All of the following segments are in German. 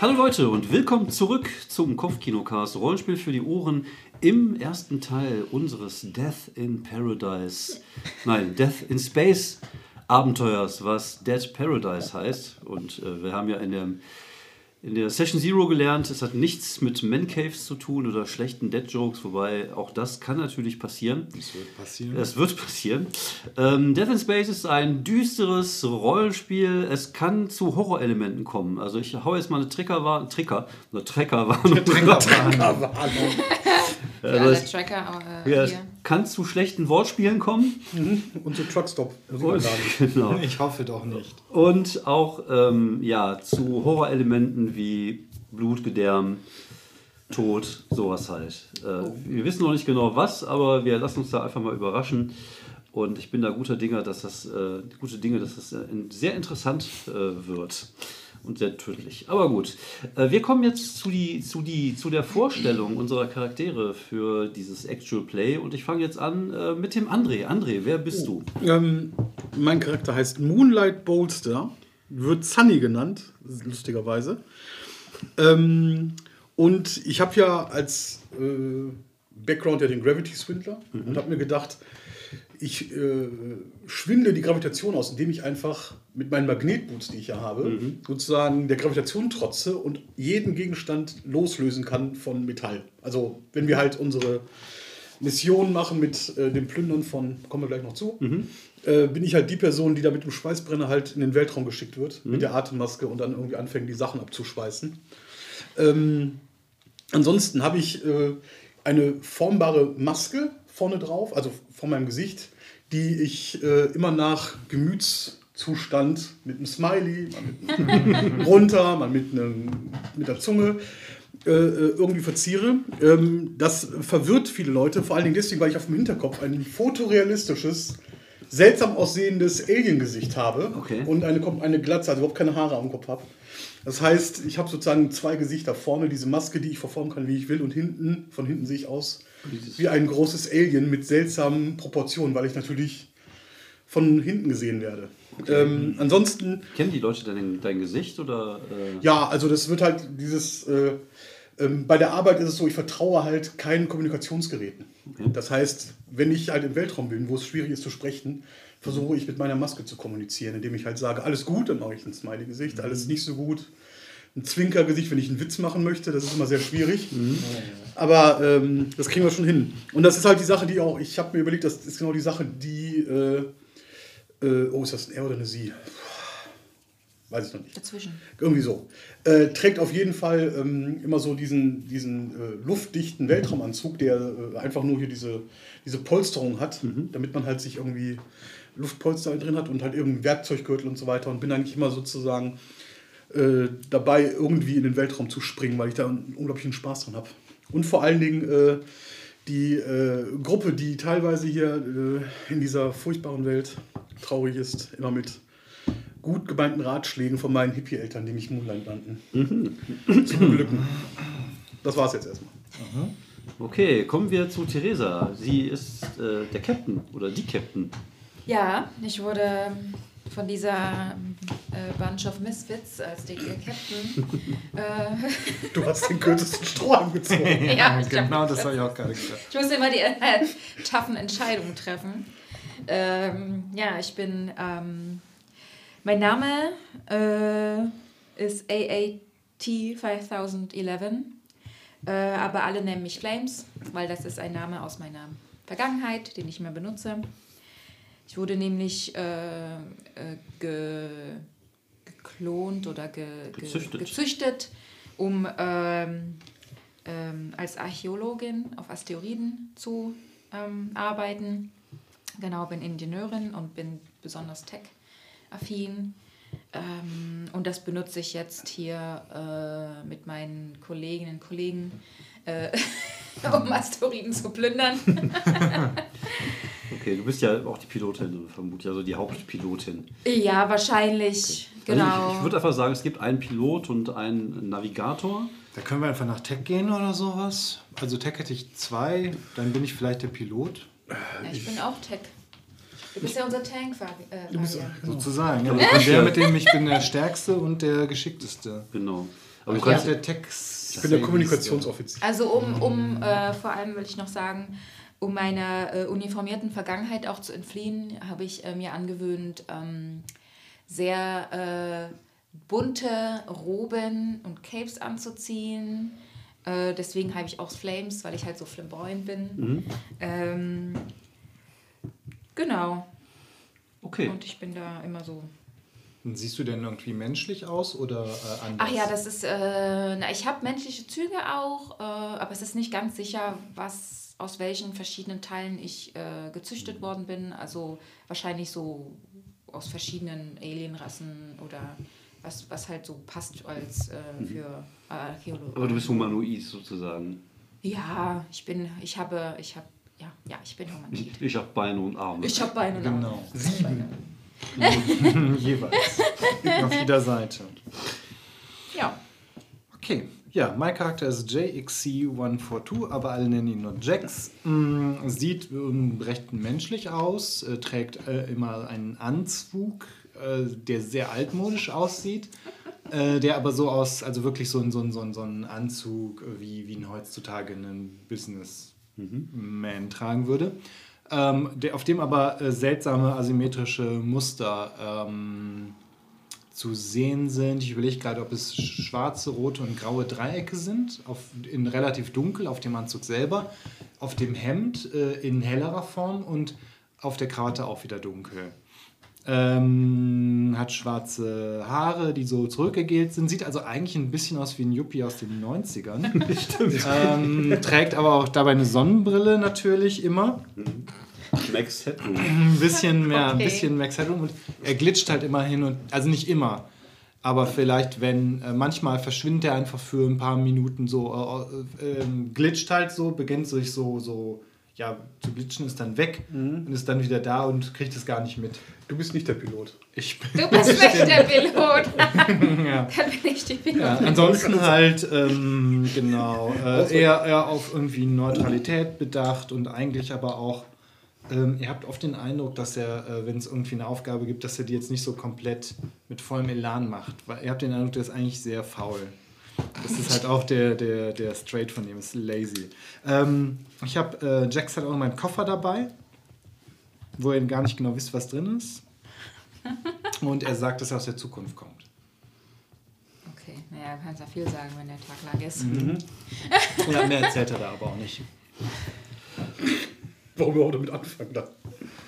Hallo Leute und willkommen zurück zum Kopfkinocast Rollenspiel für die Ohren im ersten Teil unseres Death in Paradise, nein, Death in Space Abenteuers, was Dead Paradise heißt. Und äh, wir haben ja in der, in der Session Zero gelernt, es hat nichts mit Mancaves zu tun oder schlechten Dead Jokes, wobei auch das kann natürlich passieren. Das wird passieren. Es wird passieren. Ähm, Death in Space ist ein düsteres Rollenspiel. Es kann zu Horrorelementen kommen. Also ich hau jetzt mal eine Triggerwarnung, Trigger, eine Treckerwarnung. Triggerwarnung. Für Also alle es- Tracker äh, Ja, kann zu schlechten Wortspielen kommen. Und so Truckstop. Und, genau. Ich hoffe doch nicht. Und auch ähm, ja, zu Horrorelementen wie Blut, Gedärm, Tod, sowas halt. Äh, Wir wissen noch nicht genau was, aber wir lassen uns da einfach mal überraschen. Und ich bin da guter Dinge, dass das, äh, gute Dinge, dass das äh, sehr interessant äh, wird und sehr tödlich. Aber gut, äh, wir kommen jetzt zu, die, zu, die, zu der Vorstellung unserer Charaktere für dieses Actual Play. Und ich fange jetzt an äh, mit dem André. André, wer bist du? Ähm, mein Charakter heißt Moonlight Bolster, wird Sunny genannt, lustigerweise. Ähm, und ich habe ja als äh, Background ja den Gravity Swindler und habe mir gedacht, ich äh, schwinde die Gravitation aus, indem ich einfach mit meinen Magnetboots, die ich ja habe, sozusagen der Gravitation trotze und jeden Gegenstand loslösen kann von Metall. Also wenn wir halt unsere Mission machen mit äh, dem Plündern von, kommen wir gleich noch zu, äh, bin ich halt die Person, die da mit dem Schweißbrenner halt in den Weltraum geschickt wird, mit der Atemmaske und dann irgendwie anfängt, die Sachen abzuschweißen. Ähm, ansonsten habe ich äh, eine formbare Maske vorne drauf, also vor meinem Gesicht, die ich äh, immer nach Gemütszustand mit einem Smiley, mal mit einem runter, mal mit, einem, mit der Zunge äh, äh, irgendwie verziere. Ähm, das verwirrt viele Leute, vor allen Dingen deswegen, weil ich auf dem Hinterkopf ein fotorealistisches, seltsam aussehendes Alien-Gesicht habe Okay. und eine, eine Glatze, also überhaupt keine Haare am Kopf habe. Das heißt, ich habe sozusagen zwei Gesichter. Vorne diese Maske, die ich verformen kann, wie ich will, und hinten, von hinten sehe ich aus wie ein großes Alien mit seltsamen Proportionen, weil ich natürlich von hinten gesehen werde. Ähm, ansonsten Kennen die Leute dein, dein Gesicht oder? Äh, ja, also das wird halt dieses. Äh, ähm, bei der Arbeit ist es so, ich vertraue halt keinen Kommunikationsgeräten. Das heißt, wenn ich halt im Weltraum bin, wo es schwierig ist zu sprechen, versuche ich mit meiner Maske zu kommunizieren, indem ich halt sage, alles gut, dann mache ich ein Smiley-Gesicht, alles nicht so gut. Ein Zwinkergesicht, wenn ich einen Witz machen möchte, das ist immer sehr schwierig. Aber ähm, das kriegen wir schon hin. Und das ist halt die Sache, die auch, ich habe mir überlegt, das ist genau die Sache, die, äh, äh, oh, ist das ein Er oder eine Sie? Weiß ich noch nicht. Dazwischen. Irgendwie so. Äh, trägt auf jeden Fall ähm, immer so diesen, diesen äh, luftdichten Weltraumanzug, der äh, einfach nur hier diese, diese Polsterung hat, damit man halt sich irgendwie Luftpolster drin hat und halt irgendein Werkzeuggürtel und so weiter. Und bin eigentlich immer sozusagen äh, dabei, irgendwie in den Weltraum zu springen, weil ich da einen unglaublichen Spaß dran habe. Und vor allen Dingen äh, die äh, Gruppe, die teilweise hier äh, in dieser furchtbaren Welt traurig ist, immer mit gut gemeinten Ratschlägen von meinen Hippie-Eltern, die mich Moonlight nannten. zu beglücken. Das war's jetzt erstmal. Okay, kommen wir zu Theresa. Sie ist äh, der Captain oder die Captain. Ja, ich wurde ähm, von dieser äh, Bunch of Misfits als die Captain. äh, Du hast den kürzesten Strohhalm gezogen. ja, genau, das habe ich auch gerade gesagt. ich muss immer die äh, toughen Entscheidungen treffen. Ähm, ja, ich bin. Ähm, mein Name äh, ist AAT 5011. Äh, aber alle nennen mich Flames, weil das ist ein Name aus meiner Vergangenheit, den ich mehr benutze. Ich wurde nämlich äh, äh, ge, geklont oder ge, ge, Gezüchtet. gezüchtet, um ähm, ähm, als Archäologin auf Asteroiden zu ähm, arbeiten. Genau, bin Ingenieurin und bin besonders tech-affin. Ähm, und das benutze ich jetzt hier äh, mit meinen Kolleginnen und Kollegen, äh, um Asteroiden zu plündern. Okay, du bist ja auch die Pilotin, vermutlich, also die Hauptpilotin. ja, wahrscheinlich. Genau. Also ich ich würde einfach sagen, es gibt einen Pilot und einen Navigator. Da können wir einfach nach Tech gehen oder sowas. Also Tech hätte ich zwei, dann bin ich vielleicht der Pilot. ja, ich bin auch Tech. Du bist ja unser Tank. Äh, bist-. Sozusagen. Ja, ich bin der, mit dem ich bin der Stärkste und der Geschickteste. Genau. Aber du Ja, kannst, der Text. Ich bin der Kommunikationsoffizier. Also um, um äh, vor allem will ich noch sagen, um meiner äh, uniformierten Vergangenheit auch zu entfliehen, habe ich äh, mir angewöhnt, ähm, sehr äh, bunte Roben und Capes anzuziehen. Äh, deswegen habe ich auch Flames, weil ich halt so flamboyant bin. Ähm, genau. okay. Und ich bin da immer so Siehst du denn irgendwie menschlich aus oder äh, anders? Ach ja, das ist, äh, na, ich habe menschliche Züge auch, äh, aber es ist nicht ganz sicher, was aus welchen verschiedenen Teilen ich äh, gezüchtet worden bin. Also wahrscheinlich so aus verschiedenen Alienrassen oder was, was halt so passt als äh, für Archäologen. Aber du bist humanoid sozusagen. Ja, ich bin, ich habe, ich habe, ja, ja, ich bin Humanoid. Ich habe Beine und Arme. Ich habe Beine. und Arme. Genau. Sieben. Jeweils. Auf jeder Seite. Ja. Okay. Ja, mein Charakter ist JXC142, aber alle nennen ihn nur Jax. Mm, Sieht ähm, recht menschlich aus, äh, trägt äh, immer einen Anzug, äh, der sehr altmodisch aussieht. Äh, der aber so aus, also wirklich so ein, so ein, so ein, so ein Anzug, äh, wie, wie ihn heutzutage ein Businessman tragen würde. Ähm, der, auf dem aber äh, seltsame asymmetrische Muster ähm, zu sehen sind. Ich überlege gerade, ob es schwarze, rote und graue Dreiecke sind, auf, in relativ dunkel auf dem Anzug selber, auf dem Hemd äh, in hellerer Form und auf der Krawatte auch wieder dunkel. Ähm, hat schwarze Haare, die so zurückgegelt sind. Sieht also eigentlich ein bisschen aus wie ein Yuppie aus den 90ern. ähm, trägt aber auch dabei eine Sonnenbrille natürlich immer. Max Headroom. Ein bisschen mehr, ein Okay. bisschen Max Headroom und er glitscht halt immer hin und, also nicht immer, aber vielleicht, wenn, äh, manchmal verschwindet er einfach für ein paar Minuten so, äh, äh, ähm, glitscht halt so, beginnt sich so, so, ja, zu glitschen, ist dann weg und ist dann wieder da und kriegt es gar nicht mit. Du bist nicht der Pilot. Ich bin, Du bist nicht der Pilot. ja. Dann bin ich die Pilot. Ja, ansonsten halt, ähm, genau, äh, eher, eher auf irgendwie Neutralität bedacht und eigentlich aber auch, ähm, ihr habt oft den Eindruck, dass er, äh, wenn es irgendwie eine Aufgabe gibt, dass er die jetzt nicht so komplett mit vollem Elan macht. Weil ihr habt den Eindruck, der ist eigentlich sehr faul. Das ist halt auch der, der, der Straight von ihm, ist lazy. Ähm, ich habe, äh, Jax hat auch meinen Koffer dabei, wo ihr gar nicht genau wisst, was drin ist. Und er sagt, dass er aus der Zukunft kommt. Okay, naja, du kannst ja viel sagen, wenn der Tag lang ist. Ja, mehr erzählt er da aber auch nicht. Warum wir auch damit anfangen dann?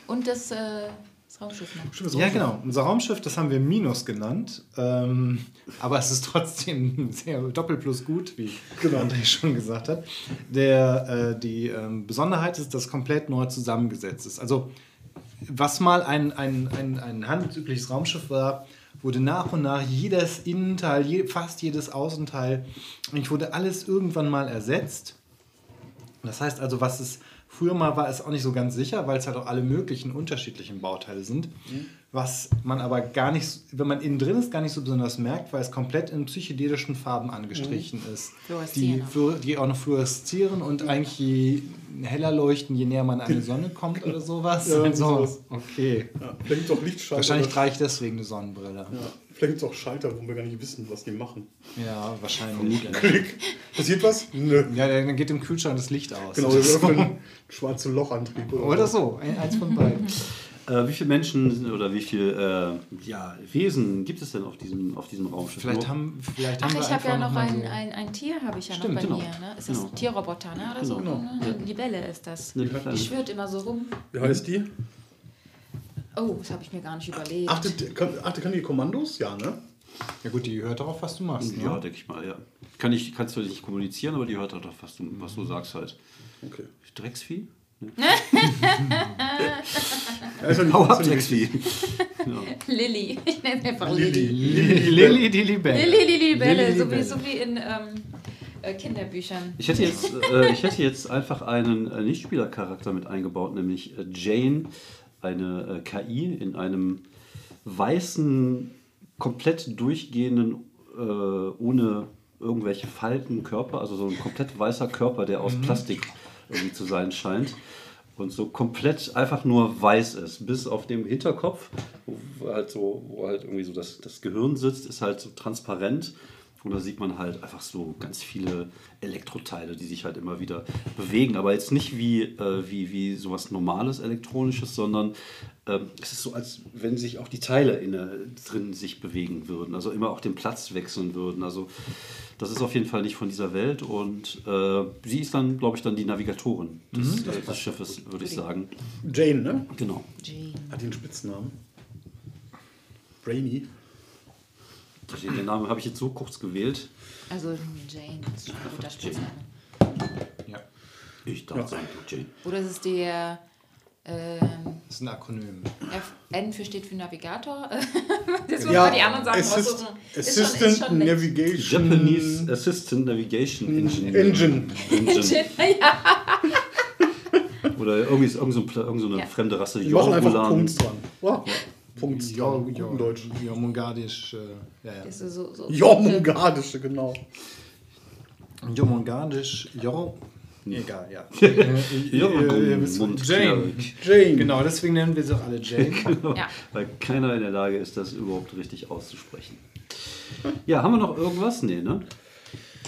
Und das, äh, das Raumschiff noch. Das Ja, genau. Unser Raumschiff, das haben wir Minus genannt. Ähm, aber es ist trotzdem sehr doppelt plus gut, wie Genau. André schon gesagt hat. Der, äh, die ähm, Besonderheit ist, dass es komplett neu zusammengesetzt ist. Also, was mal ein, ein, ein, ein handelsübliches Raumschiff war, wurde nach und nach jedes Innenteil, je, fast jedes Außenteil, eigentlich wurde alles irgendwann mal ersetzt. Das heißt also, was es früher mal war, ist auch nicht so ganz sicher, weil es halt auch alle möglichen unterschiedlichen Bauteile sind. Was man aber gar nicht, wenn man innen drin ist, gar nicht so besonders merkt, weil es komplett in psychedelischen Farben angestrichen ist. Die, die auch noch fluoreszieren und eigentlich je heller leuchten, je näher man an die Sonne kommt oder sowas. Ja, sowas. okay. Ja, vielleicht es auch Lichtschalter. Wahrscheinlich trage ich deswegen eine Sonnenbrille. ja, vielleicht gibt es auch Schalter, wo wir gar nicht wissen, was die machen. Ja, wahrscheinlich. Klick. Passiert was? Nö. Ja, dann geht im Kühlschrank das Licht aus. Genau, wir öffnen einen schwarzen Lochantrieb. Oder so, ein- eins von beiden. Äh, wie viele Menschen oder wie viele äh, ja, Wesen gibt es denn auf diesem, auf diesem Raumschiff? Vielleicht haben, vielleicht Ach, haben wir ich habe ja noch ein, so- ein, ein Tier, habe ich ja Stimmt, noch bei genau. mir. Ne? Ist das Genau. ein Tierroboter, ne? Oder so? Genau. Ne? Ja. Eine Libelle ist das. Die schwirrt immer so rum. Wie heißt die? Oh, das habe ich mir gar nicht überlegt. Achtet, kann, achtet, kann die Kommandos? Ja, ne? Ja gut, die hört darauf, was du machst. Ja, Ne? denke ich mal, ja. Kann ich, kannst du nicht kommunizieren, aber die hört auch, was du, was du sagst halt. Okay. Drecksvieh? Ja, ist ja nicht- Hau ab, ja. Drecksvieh. Lilly. Ich nenne sie einfach Lilly. Lilly. Lilly, Lilly die Libelle. Lilly, die Libelle, Lilly, so, wie, so wie in ähm, äh, Kinderbüchern. Ich hätte jetzt, äh, ich hätte jetzt einfach einen äh, Nichtspielercharakter mit eingebaut, nämlich äh, Jane, eine äh, KI in einem weißen, komplett durchgehenden, äh, ohne irgendwelche Falten Körper, also so ein komplett weißer Körper, der aus Plastik irgendwie zu sein scheint. Und so komplett einfach nur weiß ist, bis auf dem Hinterkopf, wo halt so, wo halt irgendwie so das, das Gehirn sitzt, ist halt so transparent Und da sieht man halt einfach so ganz viele Elektroteile, die sich halt immer wieder bewegen. Aber jetzt nicht wie, äh, wie, wie sowas Normales Elektronisches, sondern ähm, es ist so, als wenn sich auch die Teile in, der- drin sich bewegen würden. Also immer auch den Platz wechseln würden. Also das ist auf jeden Fall nicht von dieser Welt. Und äh, sie ist dann, glaube ich, dann die Navigatorin des, äh, des Schiffes, würde ich sagen. Jane, ne? Genau. Jean. Hat einen Spitznamen? Brainy. Den Namen habe ich jetzt so kurz gewählt. Also Jane ist schon ein guter Spitzname. Ja, Ich dachte, Ja. sagen, Jane. Oder ist es der ähm, das ist ein Akronym. F N für steht für Navigator? Jetzt muss Ja, man die anderen Sachen Assist, raussuchen. Ist schon- ist Assistant schon. Navigation Japanese Assistant Navigation Engineer. Engine. Engine. ja, Oder irgendwie ist irgend so, ein irgend so eine Ja. fremde Rasse. Die machen einfach. Punkt dran. Ja. Punkt Ja, dran. ja, Guten Deutsch. Jomongadisch. Äh, ja, ja. ist so, so Jormungardische, genau. Jomongadisch. Jor. Egal, ja. Äh, äh, Mund- Jane. Jane. Genau, deswegen nennen wir sie auch alle Jane. Ja. Weil keiner in der Lage ist, das überhaupt richtig auszusprechen. Ja, haben wir noch irgendwas? Nee, ne?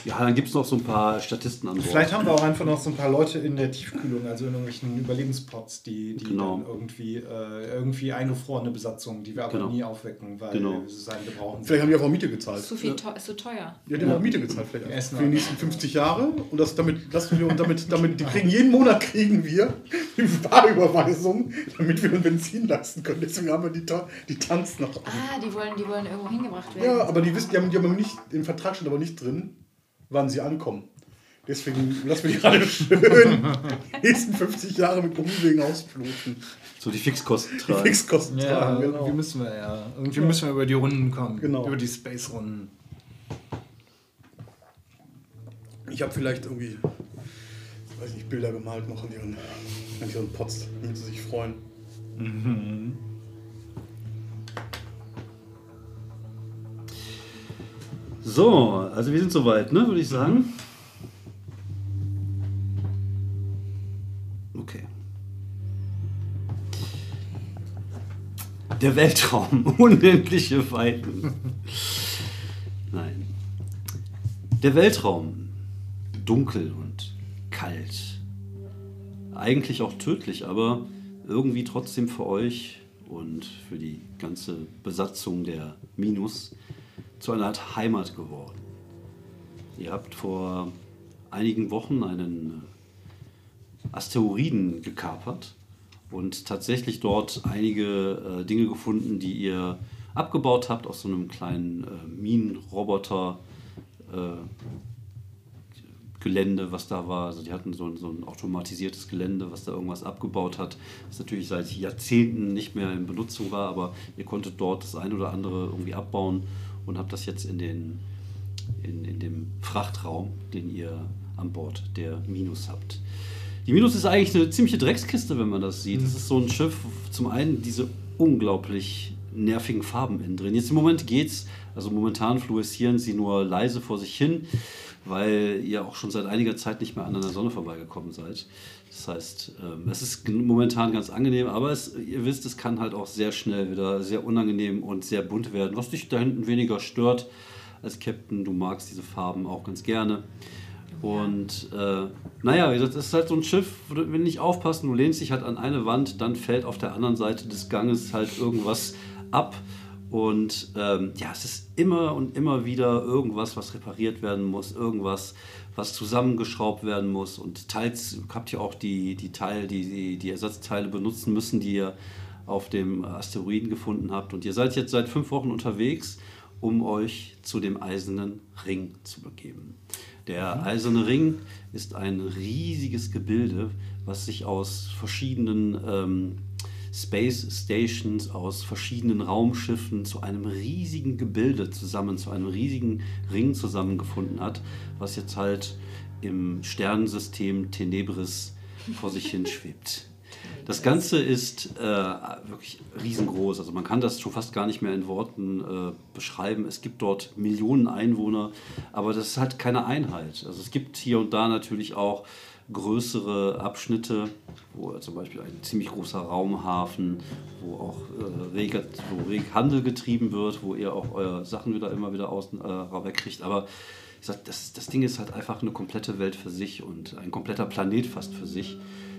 Ja, dann gibt es noch so ein paar Statisten an Bord. Vielleicht haben wir auch einfach noch so ein paar Leute in der Tiefkühlung, also in irgendwelchen Überlebenspots, die, die Genau. dann irgendwie, äh, irgendwie eingefrorene Besatzungen, die wir aber Genau. nie aufwecken, weil Genau. sie sagen, wir brauchen Vielleicht haben die einfach Miete gezahlt. Ist zu viel teu ist zu teuer. Ja, die haben auch Miete gezahlt vielleicht. Essen Für die nächsten 50 Jahre. Und das damit lassen wir und damit, damit, die kriegen jeden Monat kriegen wir die Barüberweisung, damit wir uns Benzin leisten können. Deswegen haben wir die, Ta- die Tanz noch. Ah, die wollen, die wollen irgendwo hingebracht werden. Ja, aber die wissen, die haben, die haben nicht, im Vertrag steht aber nicht drin, wann sie ankommen. Deswegen lassen wir die gerade schön die nächsten 50 Jahre mit Umwegen ausfluten. So die Fixkosten Die tragen. Fixkosten Ja, tragen, irgendwie genau. müssen wir ja. Irgendwie müssen wir über die Runden kommen. Genau. Über die Space-Runden. Ich habe vielleicht irgendwie, weiß nicht, Bilder gemalt noch an ihren, an ihren Pots, damit sie sich freuen. So, also wir sind soweit, ne, würde ich sagen. Okay. Der Weltraum, unendliche Weiten. Nein. Der Weltraum, dunkel und kalt. Eigentlich auch tödlich, aber irgendwie trotzdem für euch und für die ganze Besatzung der Minus zu einer Art Heimat geworden. Ihr habt vor einigen Wochen einen Asteroiden gekapert und tatsächlich dort einige äh, Dinge gefunden, die ihr abgebaut habt aus so einem kleinen äh, Minenroboter. Äh, Gelände, was da war. Also die hatten so ein, so ein automatisiertes Gelände, was da irgendwas abgebaut hat, das natürlich seit Jahrzehnten nicht mehr in Benutzung war, aber ihr konntet dort das ein oder andere irgendwie abbauen und habt das jetzt in, den, in, in dem Frachtraum, den ihr an Bord der Minus habt. Die Minus ist eigentlich eine ziemliche Dreckskiste, wenn man das sieht. Es ist so ein Schiff, zum einen diese unglaublich nervigen Farben innen drin. Jetzt im Moment geht's, also momentan fluoreszieren sie nur leise vor sich hin, weil ihr auch schon seit einiger Zeit nicht mehr an der Sonne vorbeigekommen seid. Das heißt, ähm, es ist momentan ganz angenehm, aber es, ihr wisst, es kann halt auch sehr schnell wieder sehr unangenehm und sehr bunt werden, was dich da hinten weniger stört als Captain. Du magst diese Farben auch ganz gerne. Und äh, naja, wie gesagt, es ist halt so ein Schiff, wenn du nicht aufpassen, du lehnst dich halt an eine Wand, dann fällt auf der anderen Seite des Ganges halt irgendwas ab. Und ähm, ja, es ist immer und immer wieder irgendwas, was repariert werden muss, irgendwas, was zusammengeschraubt werden muss. Und teils habt ihr auch die, die Teile, die, die, die Ersatzteile benutzen müssen, die ihr auf dem Asteroiden gefunden habt. Und ihr seid jetzt seit fünf Wochen unterwegs, um euch zu dem eisernen Ring zu begeben. Der eiserne Ring ist ein riesiges Gebilde, was sich aus verschiedenen ähm, Space Stations, aus verschiedenen Raumschiffen zu einem riesigen Gebilde zusammen, zu einem riesigen Ring zusammengefunden hat, was jetzt halt im Sternensystem Tenebris vor sich hin schwebt. Das Ganze ist äh, wirklich riesengroß. Also man kann das schon fast gar nicht mehr in Worten äh, beschreiben. Es gibt dort Millionen Einwohner, aber das ist halt keine Einheit. Also es gibt hier und da natürlich auch größere Abschnitte, wo zum Beispiel ein ziemlich großer Raumhafen, wo auch äh, rege, wo reg Handel getrieben wird, wo ihr auch eure Sachen wieder immer wieder außen äh, wegkriegt. Aber ich sag, das, das Ding ist halt einfach eine komplette Welt für sich und ein kompletter Planet fast für sich,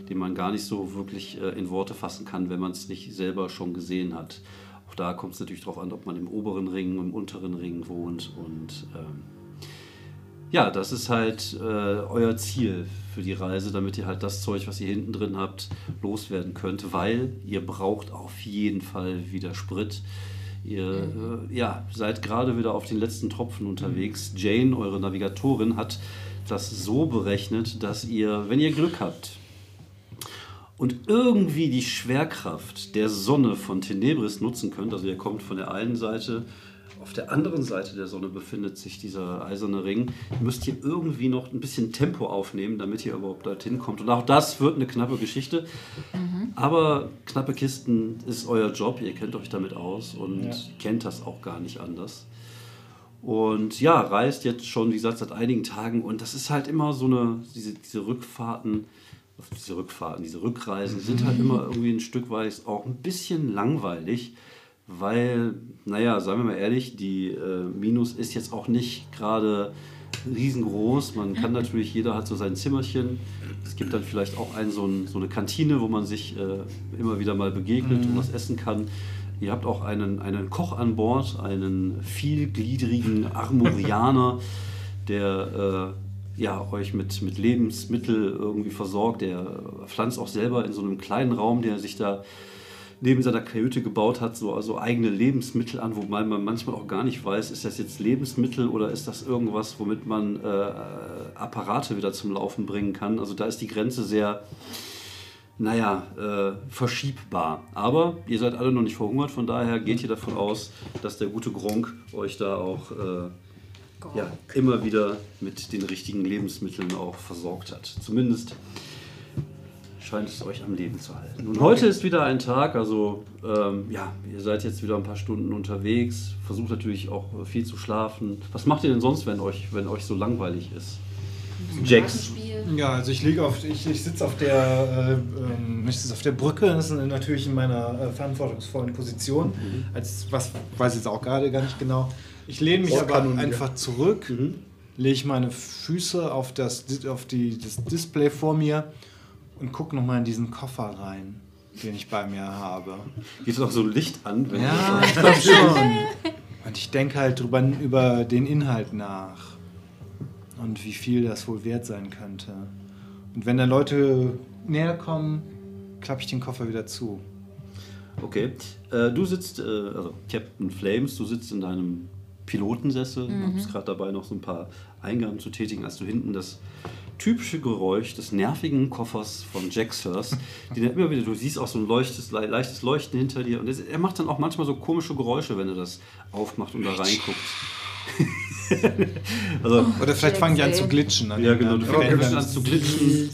den man gar nicht so wirklich äh, in Worte fassen kann, wenn man es nicht selber schon gesehen hat. Auch da kommt es natürlich darauf an, ob man im oberen Ring, im unteren Ring wohnt und ähm, ja, das ist halt äh, euer Ziel für die Reise, damit ihr halt das Zeug, was ihr hinten drin habt, loswerden könnt, weil ihr braucht auf jeden Fall wieder Sprit. Ihr äh, ja, seid gerade wieder auf den letzten Tropfen unterwegs. Jane, eure Navigatorin, hat das so berechnet, dass ihr, wenn ihr Glück habt und irgendwie die Schwerkraft der Sonne von Tenebris nutzen könnt, also ihr kommt von der einen Seite auf der anderen Seite der Sonne befindet sich dieser eiserne Ring. Ihr müsst hier irgendwie noch ein bisschen Tempo aufnehmen, damit ihr überhaupt dorthin kommt. Und auch das wird eine knappe Geschichte. Mhm. Aber knappe Kisten ist euer Job. Ihr kennt euch damit aus und ja. kennt das auch gar nicht anders. Und ja, reist jetzt schon, wie gesagt, seit einigen Tagen. Und das ist halt immer so eine, diese, diese Rückfahrten, diese Rückfahrten, diese Rückreisen sind halt immer irgendwie ein Stück weit auch ein bisschen langweilig weil, naja, sagen wir mal ehrlich, die äh, Minus ist jetzt auch nicht gerade riesengroß. Man kann natürlich, jeder hat so sein Zimmerchen. Es gibt dann vielleicht auch ein, so, ein, so eine Kantine, wo man sich äh, immer wieder mal begegnet mhm. und was essen kann. Ihr habt auch einen, einen Koch an Bord, einen vielgliedrigen Armorianer, der äh, ja, euch mit, mit Lebensmitteln irgendwie versorgt. Der pflanzt auch selber in so einem kleinen Raum, der sich da neben seiner Kajüte gebaut hat, so also eigene Lebensmittel an, wobei man manchmal auch gar nicht weiß, ist das jetzt Lebensmittel oder ist das irgendwas, womit man äh, Apparate wieder zum Laufen bringen kann. Also da ist die Grenze sehr, naja, äh, verschiebbar. Aber ihr seid alle noch nicht verhungert, von daher geht ihr davon aus, dass der gute Gronk euch da auch äh, ja, immer wieder mit den richtigen Lebensmitteln auch versorgt hat. Zumindest scheint es euch am Leben zu halten. Und heute ist wieder ein Tag, also ähm, ja, ihr seid jetzt wieder ein paar Stunden unterwegs, versucht natürlich auch viel zu schlafen. Was macht ihr denn sonst, wenn euch, wenn euch so langweilig ist? Jax. Ja, also ich liege auf, ich, ich sitze auf der, äh, ich auf der Brücke, das ist natürlich in meiner äh, verantwortungsvollen Position. Mhm. Als was weiß ich jetzt auch gerade gar nicht genau. Ich lehne mich aber einfach zurück, mhm. lege meine Füße auf das, auf die, das Display vor mir und guck noch mal in diesen Koffer rein, den ich bei mir habe. Geht doch so ein Licht an? Wenn ja, ich glaube schon. Und ich denke halt drüber, über den Inhalt nach und wie viel das wohl wert sein könnte. Und wenn dann Leute näher kommen, klappe ich den Koffer wieder zu. Okay. Äh, du sitzt, äh, also Captain Flames, du sitzt in deinem Pilotensessel, mhm. bist gerade dabei, noch so ein paar Eingaben zu tätigen, als du hinten das typische Geräusch des nervigen Koffers von Jack Sears, den er immer wieder, du siehst auch so ein leuchtes, leichtes Leuchten hinter dir und er macht dann auch manchmal so komische Geräusche, wenn er das aufmacht und da reinguckt. also, Oder vielleicht fangen die an zu glitschen. ja, genau, du fängst an zu glitschen.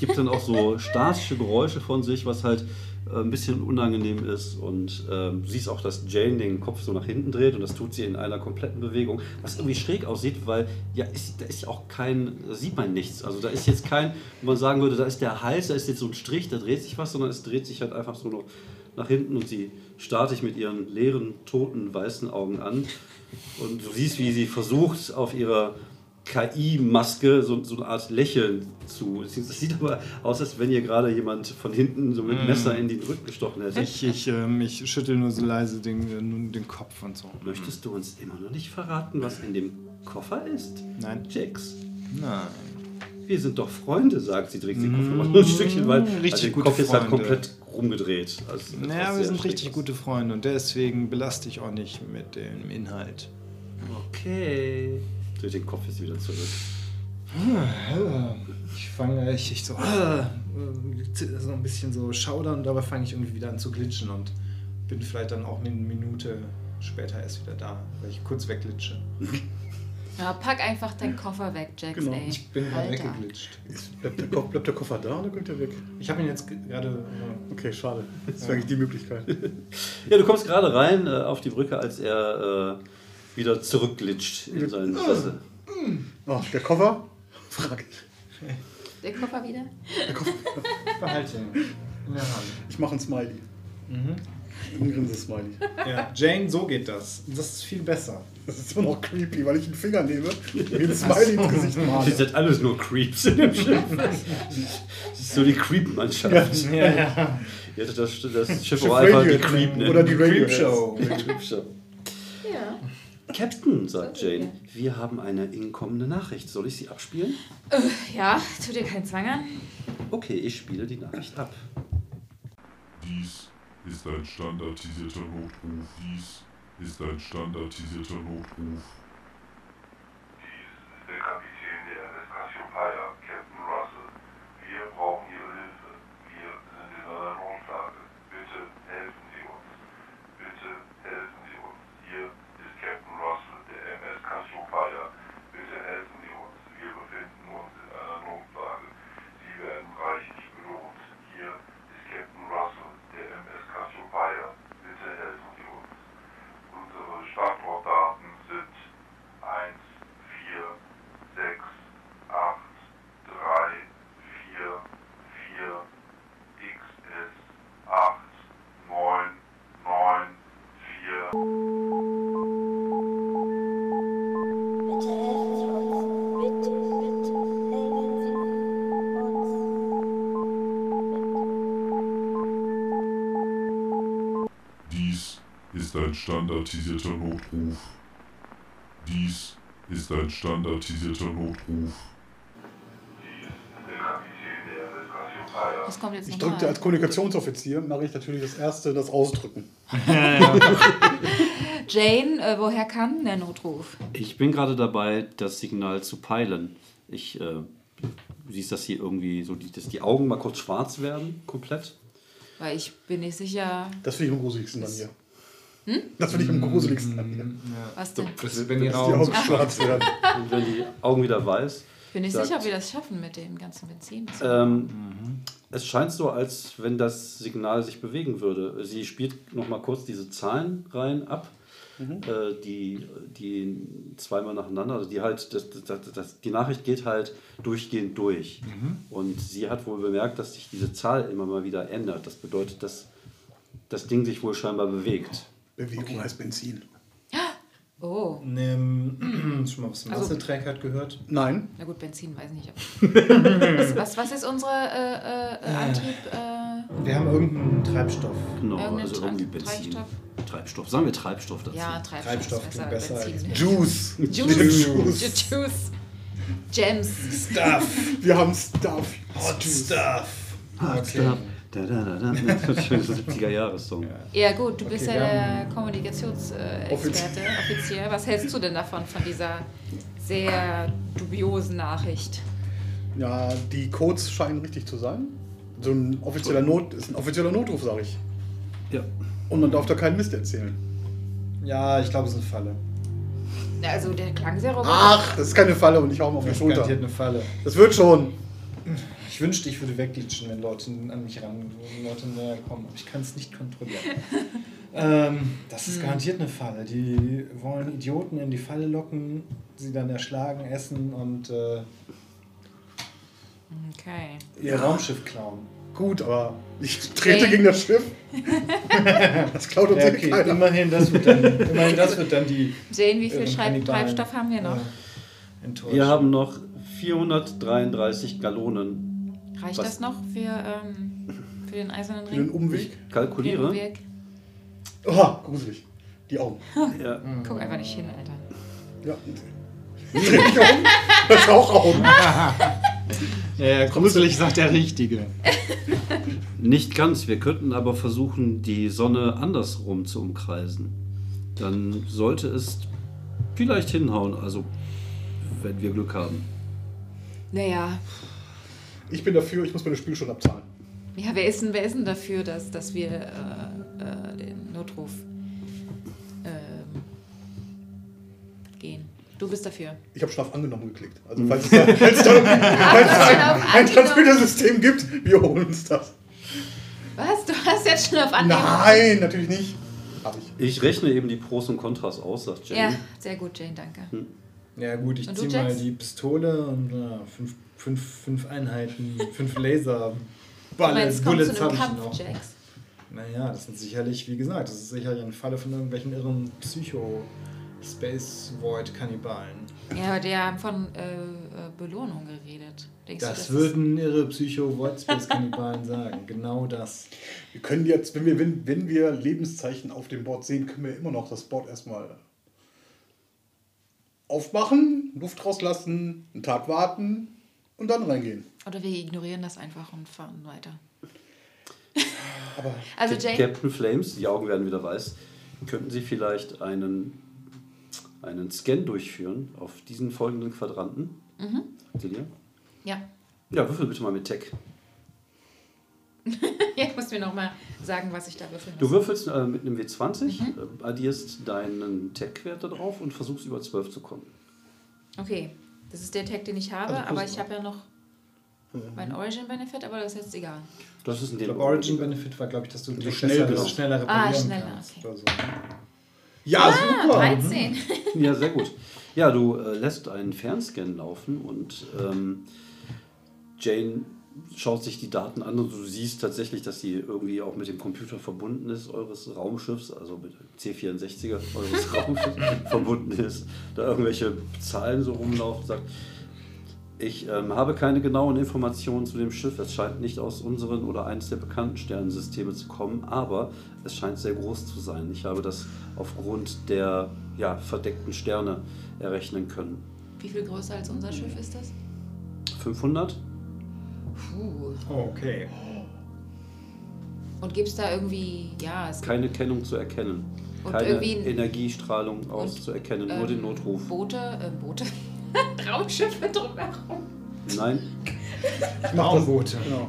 Gibt dann auch so statische Geräusche von sich, was halt äh, ein bisschen unangenehm ist und ähm, du siehst auch, dass Jane den Kopf so nach hinten dreht und das tut sie in einer kompletten Bewegung, was irgendwie schräg aussieht, weil ja, ist, da ist auch kein, da sieht man nichts. Also da ist jetzt kein, wo man sagen würde, da ist der Hals, da ist jetzt so ein Strich, da dreht sich was, sondern es dreht sich halt einfach so noch nach hinten und sie starrt dich mit ihren leeren, toten, weißen Augen an und du siehst, wie sie versucht, auf ihrer KI-Maske so, so eine Art Lächeln zu. Das sieht aber aus, als wenn ihr gerade jemand von hinten so mit mm. Messer in den Rücken gestochen hätte. Ich, ich, ähm, ich schüttel nur so leise den, den Kopf und so. Möchtest du uns immer noch nicht verraten, was in dem Koffer ist? Nein. Jax? Nein. Wir sind doch Freunde, sagt sie, dreht den Kopf mm. ein Stückchen, weil richtig also der gute Kopf ist halt komplett rumgedreht. Also, naja, wir sind richtig gute Freunde und deswegen belaste ich auch nicht mit dem Inhalt. Okay dreht den Kopf jetzt wieder zurück. Ich fange ich, ich so, so ein bisschen so schaudern, dabei fange ich irgendwie wieder an zu glitschen und bin vielleicht dann auch eine Minute später erst wieder da, weil ich kurz wegglitsche. Ja, pack einfach deinen Koffer weg, Jax. Genau, ey. ich bin gerade weggeglitscht. Bleibt der, Koffer, bleibt der, Koffer da oder geht der weg? Ich habe ihn jetzt gerade. Äh, okay, schade. Das ist ja. eigentlich die Möglichkeit. ja, du kommst gerade rein äh, auf die Brücke, als er äh, wieder zurückglitscht in seinen Sessel. Oh, der Koffer? Frage ich. Der Koffer wieder? Behalte ihn in der Hand. Ich mache ein Smiley. Mhm. Ein Grinse-Smiley. Ja, Jane, so geht das. Das ist viel besser. Das ist immer noch creepy, weil ich einen Finger nehme und mir ein Smiley ins Gesicht male. seid alles nur Creeps in dem Schiff. Das ist so die Creep-Mannschaft. Ja, ja. Hättet das, das Schiff auch einfach die Radiohead Creep nennen. Oder die Creep Radioheads. Show. Die Creep-Show. Ja. Captain, sagt. Jane, wir haben eine inkommende Nachricht. Soll ich sie abspielen? Ja, tu dir keinen Zwang an. Okay, ich spiele die Nachricht ab. Dies ist ein standardisierter Notruf. Dies ist ein standardisierter Notruf. Ein standardisierter Notruf. Dies ist ein standardisierter Notruf. Das kommt jetzt Ich drückte als Kommunikationsoffizier, mache ich natürlich das erste, das Ausdrücken. Jane, äh, woher kam der Notruf? Ich bin gerade dabei, das Signal zu peilen. Ich, äh, du siehst das hier irgendwie so, die, dass die Augen mal kurz schwarz werden, komplett. Weil ich bin nicht sicher. Das finde ich am gruseligsten an hier. Das finde ich am gruseligsten an hier. Was denn? Ist, wenn die Augen Augen schwarz werden. Und wenn die Augen wieder weiß. Ich bin nicht sagt- sicher, ob wir das schaffen mit dem ganzen Benzin. Ähm, Es scheint so, als wenn das Signal sich bewegen würde. Sie spielt noch mal kurz diese Zahlen rein ab, äh, die, die zweimal nacheinander, also die halt, das, das, das, die Nachricht geht halt durchgehend durch. Und sie hat wohl bemerkt, dass sich diese Zahl immer mal wieder ändert. Das bedeutet, dass das Ding sich wohl scheinbar bewegt. Bewegung heißt Benzin. Oh, Ähm, schon mal was von Also- Wasserträgert gehört? Nein, na gut, Benzin weiß ich nicht. was, was, was ist unsere äh, äh, Antrieb? Äh, Wir haben irgendeinen Treibstoff. Genau, Irgendein also irgendwie Benzin. Treibstoff? Treibstoff. Sagen wir Treibstoff dazu. ja, Treibstoff, Treibstoff besser, besser Benzin. als- Juice. Juice. Juice. Juice. Gems. Stuff. Wir haben Stuff. Hot Stuff. Okay. Da, da, da, da. Das ist ein 70er-Jahres-Song. Ja gut, du bist Okay, ja der Kommunikationsexperte, offiziell. Was hältst du denn davon, von dieser sehr dubiosen Nachricht? Ja, die Codes scheinen richtig zu sein. So ein offizieller Not ist ein offizieller Notruf, sage ich. Ja. Und man darf da keinen Mist erzählen. Ja, ich glaube, es ist eine Falle. Ja, Also der klang sehr robotisch. Ach, das ist keine Falle und ich hau ihm auf die Das ist Schulter. eine Falle. Das wird schon. Ich wünschte, ich würde wegglitschen, wenn Leute an mich ran, wenn Leute näher kommen. Aber ich kann es nicht kontrollieren. ähm, das ist garantiert eine Falle. Die wollen Idioten in die Falle locken, sie dann erschlagen, essen und äh, Okay. ihr Raumschiff klauen. Gut, aber ich trete Okay. gegen das Schiff. Das klaut uns Ja, ja, okay, keiner. immerhin das, wird dann, immerhin das wird dann die Jane, wie viel Schreib Kannibalen, Treibstoff haben wir noch? äh. Wir haben noch 433 Gallonen. Reicht was- das noch für, ähm, für den eisernen Für den Ring? Umweg. Ich kalkuliere. Den Umweg? Oha, gruselig. Die Augen. Ja, Guck einfach nicht hin, Alter. Ja. Dreh mich um. Das ist auch Augen. Ja, gruselig sagt der Richtige. nicht ganz. Wir könnten aber versuchen, die Sonne andersrum zu umkreisen. Dann sollte es vielleicht hinhauen, also wenn wir Glück haben. Naja, Ich bin dafür, ich muss meine Spielstunde abzahlen. ja, wer ist denn, wer ist denn dafür, dass, dass wir äh, äh, den Notruf ähm, gehen? Du bist dafür. Ich habe schlaff angenommen geklickt. Also falls es da, falls es da falls es ein, ein angenommen. Transmittersystem gibt, wir holen uns das. Was? Du hast jetzt schon auf Annehmen? Nein, natürlich nicht. Hab ich. Ich rechne eben die Pros und Kontras aus, sagt Jane. Ja, sehr gut, Jane, danke. Ja gut, ich Und du, zieh mal die Pistole und äh, fünf, fünf, fünf Einheiten, fünf Laser. Du meinst, Bullets habe ich noch. Jax. Naja, das sind sicherlich, wie gesagt, das ist sicherlich eine Falle von irgendwelchen irren Psycho Space Void Kannibalen. Ja, aber die haben von äh, äh, Belohnung geredet. Denkst du, Das würden irre Psycho Void Space Kannibalen sagen. Genau das. Wir können jetzt, wenn wir, wenn, wenn wir Lebenszeichen auf dem Board sehen, können wir immer noch das Board erstmal aufmachen, Luft rauslassen, einen Tag warten und dann reingehen. Oder wir ignorieren das einfach und fahren weiter. Aber Also Jane, Captain Flames, die Augen werden wieder weiß. Könnten Sie vielleicht einen, einen Scan durchführen auf diesen folgenden Quadranten? Mhm. Celia? ja. Ja, würfel bitte mal mit Tech. ja, ich muss mir nochmal sagen, was ich da würfeln Du muss. würfelst äh, mit einem W20, äh, addierst deinen Tech-Wert da drauf und versuchst über 12 zu kommen. Okay, das ist der Tag, den ich habe, Also aber ich habe ja noch mein Origin Benefit, aber das ist jetzt egal. Das ist in Ich dem glaube, Origin Benefit war, glaube ich, dass du dich schnell besser, bist. schneller Ah, reparieren schneller, kannst. okay. So. ja, Ah, super. 13. Ja, sehr gut. Ja, du äh, lässt einen Fernscan laufen und ähm, Jane schaut sich die Daten an und du siehst tatsächlich, dass sie irgendwie auch mit dem Computer verbunden ist, eures Raumschiffs, also mit dem C64er eures Raumschiffs verbunden ist, da irgendwelche Zahlen so rumlaufen, sagt, ich ähm, habe keine genauen Informationen zu dem Schiff. Es scheint nicht aus unseren oder eines der bekannten Sternensysteme zu kommen, aber es scheint sehr groß zu sein. Ich habe das aufgrund der ja, verdeckten Sterne errechnen können. Wie viel größer als unser Schiff ist das? 500? Puh. Okay. Und gibt es da irgendwie, ja, es Keine Kennung zu erkennen. Und Keine irgendwie ein- Energiestrahlung auszuerkennen, nur ähm, den Notruf. Boote, äh, Boote, Raumschiffe drumherum. Nein, Raumboote. Genau.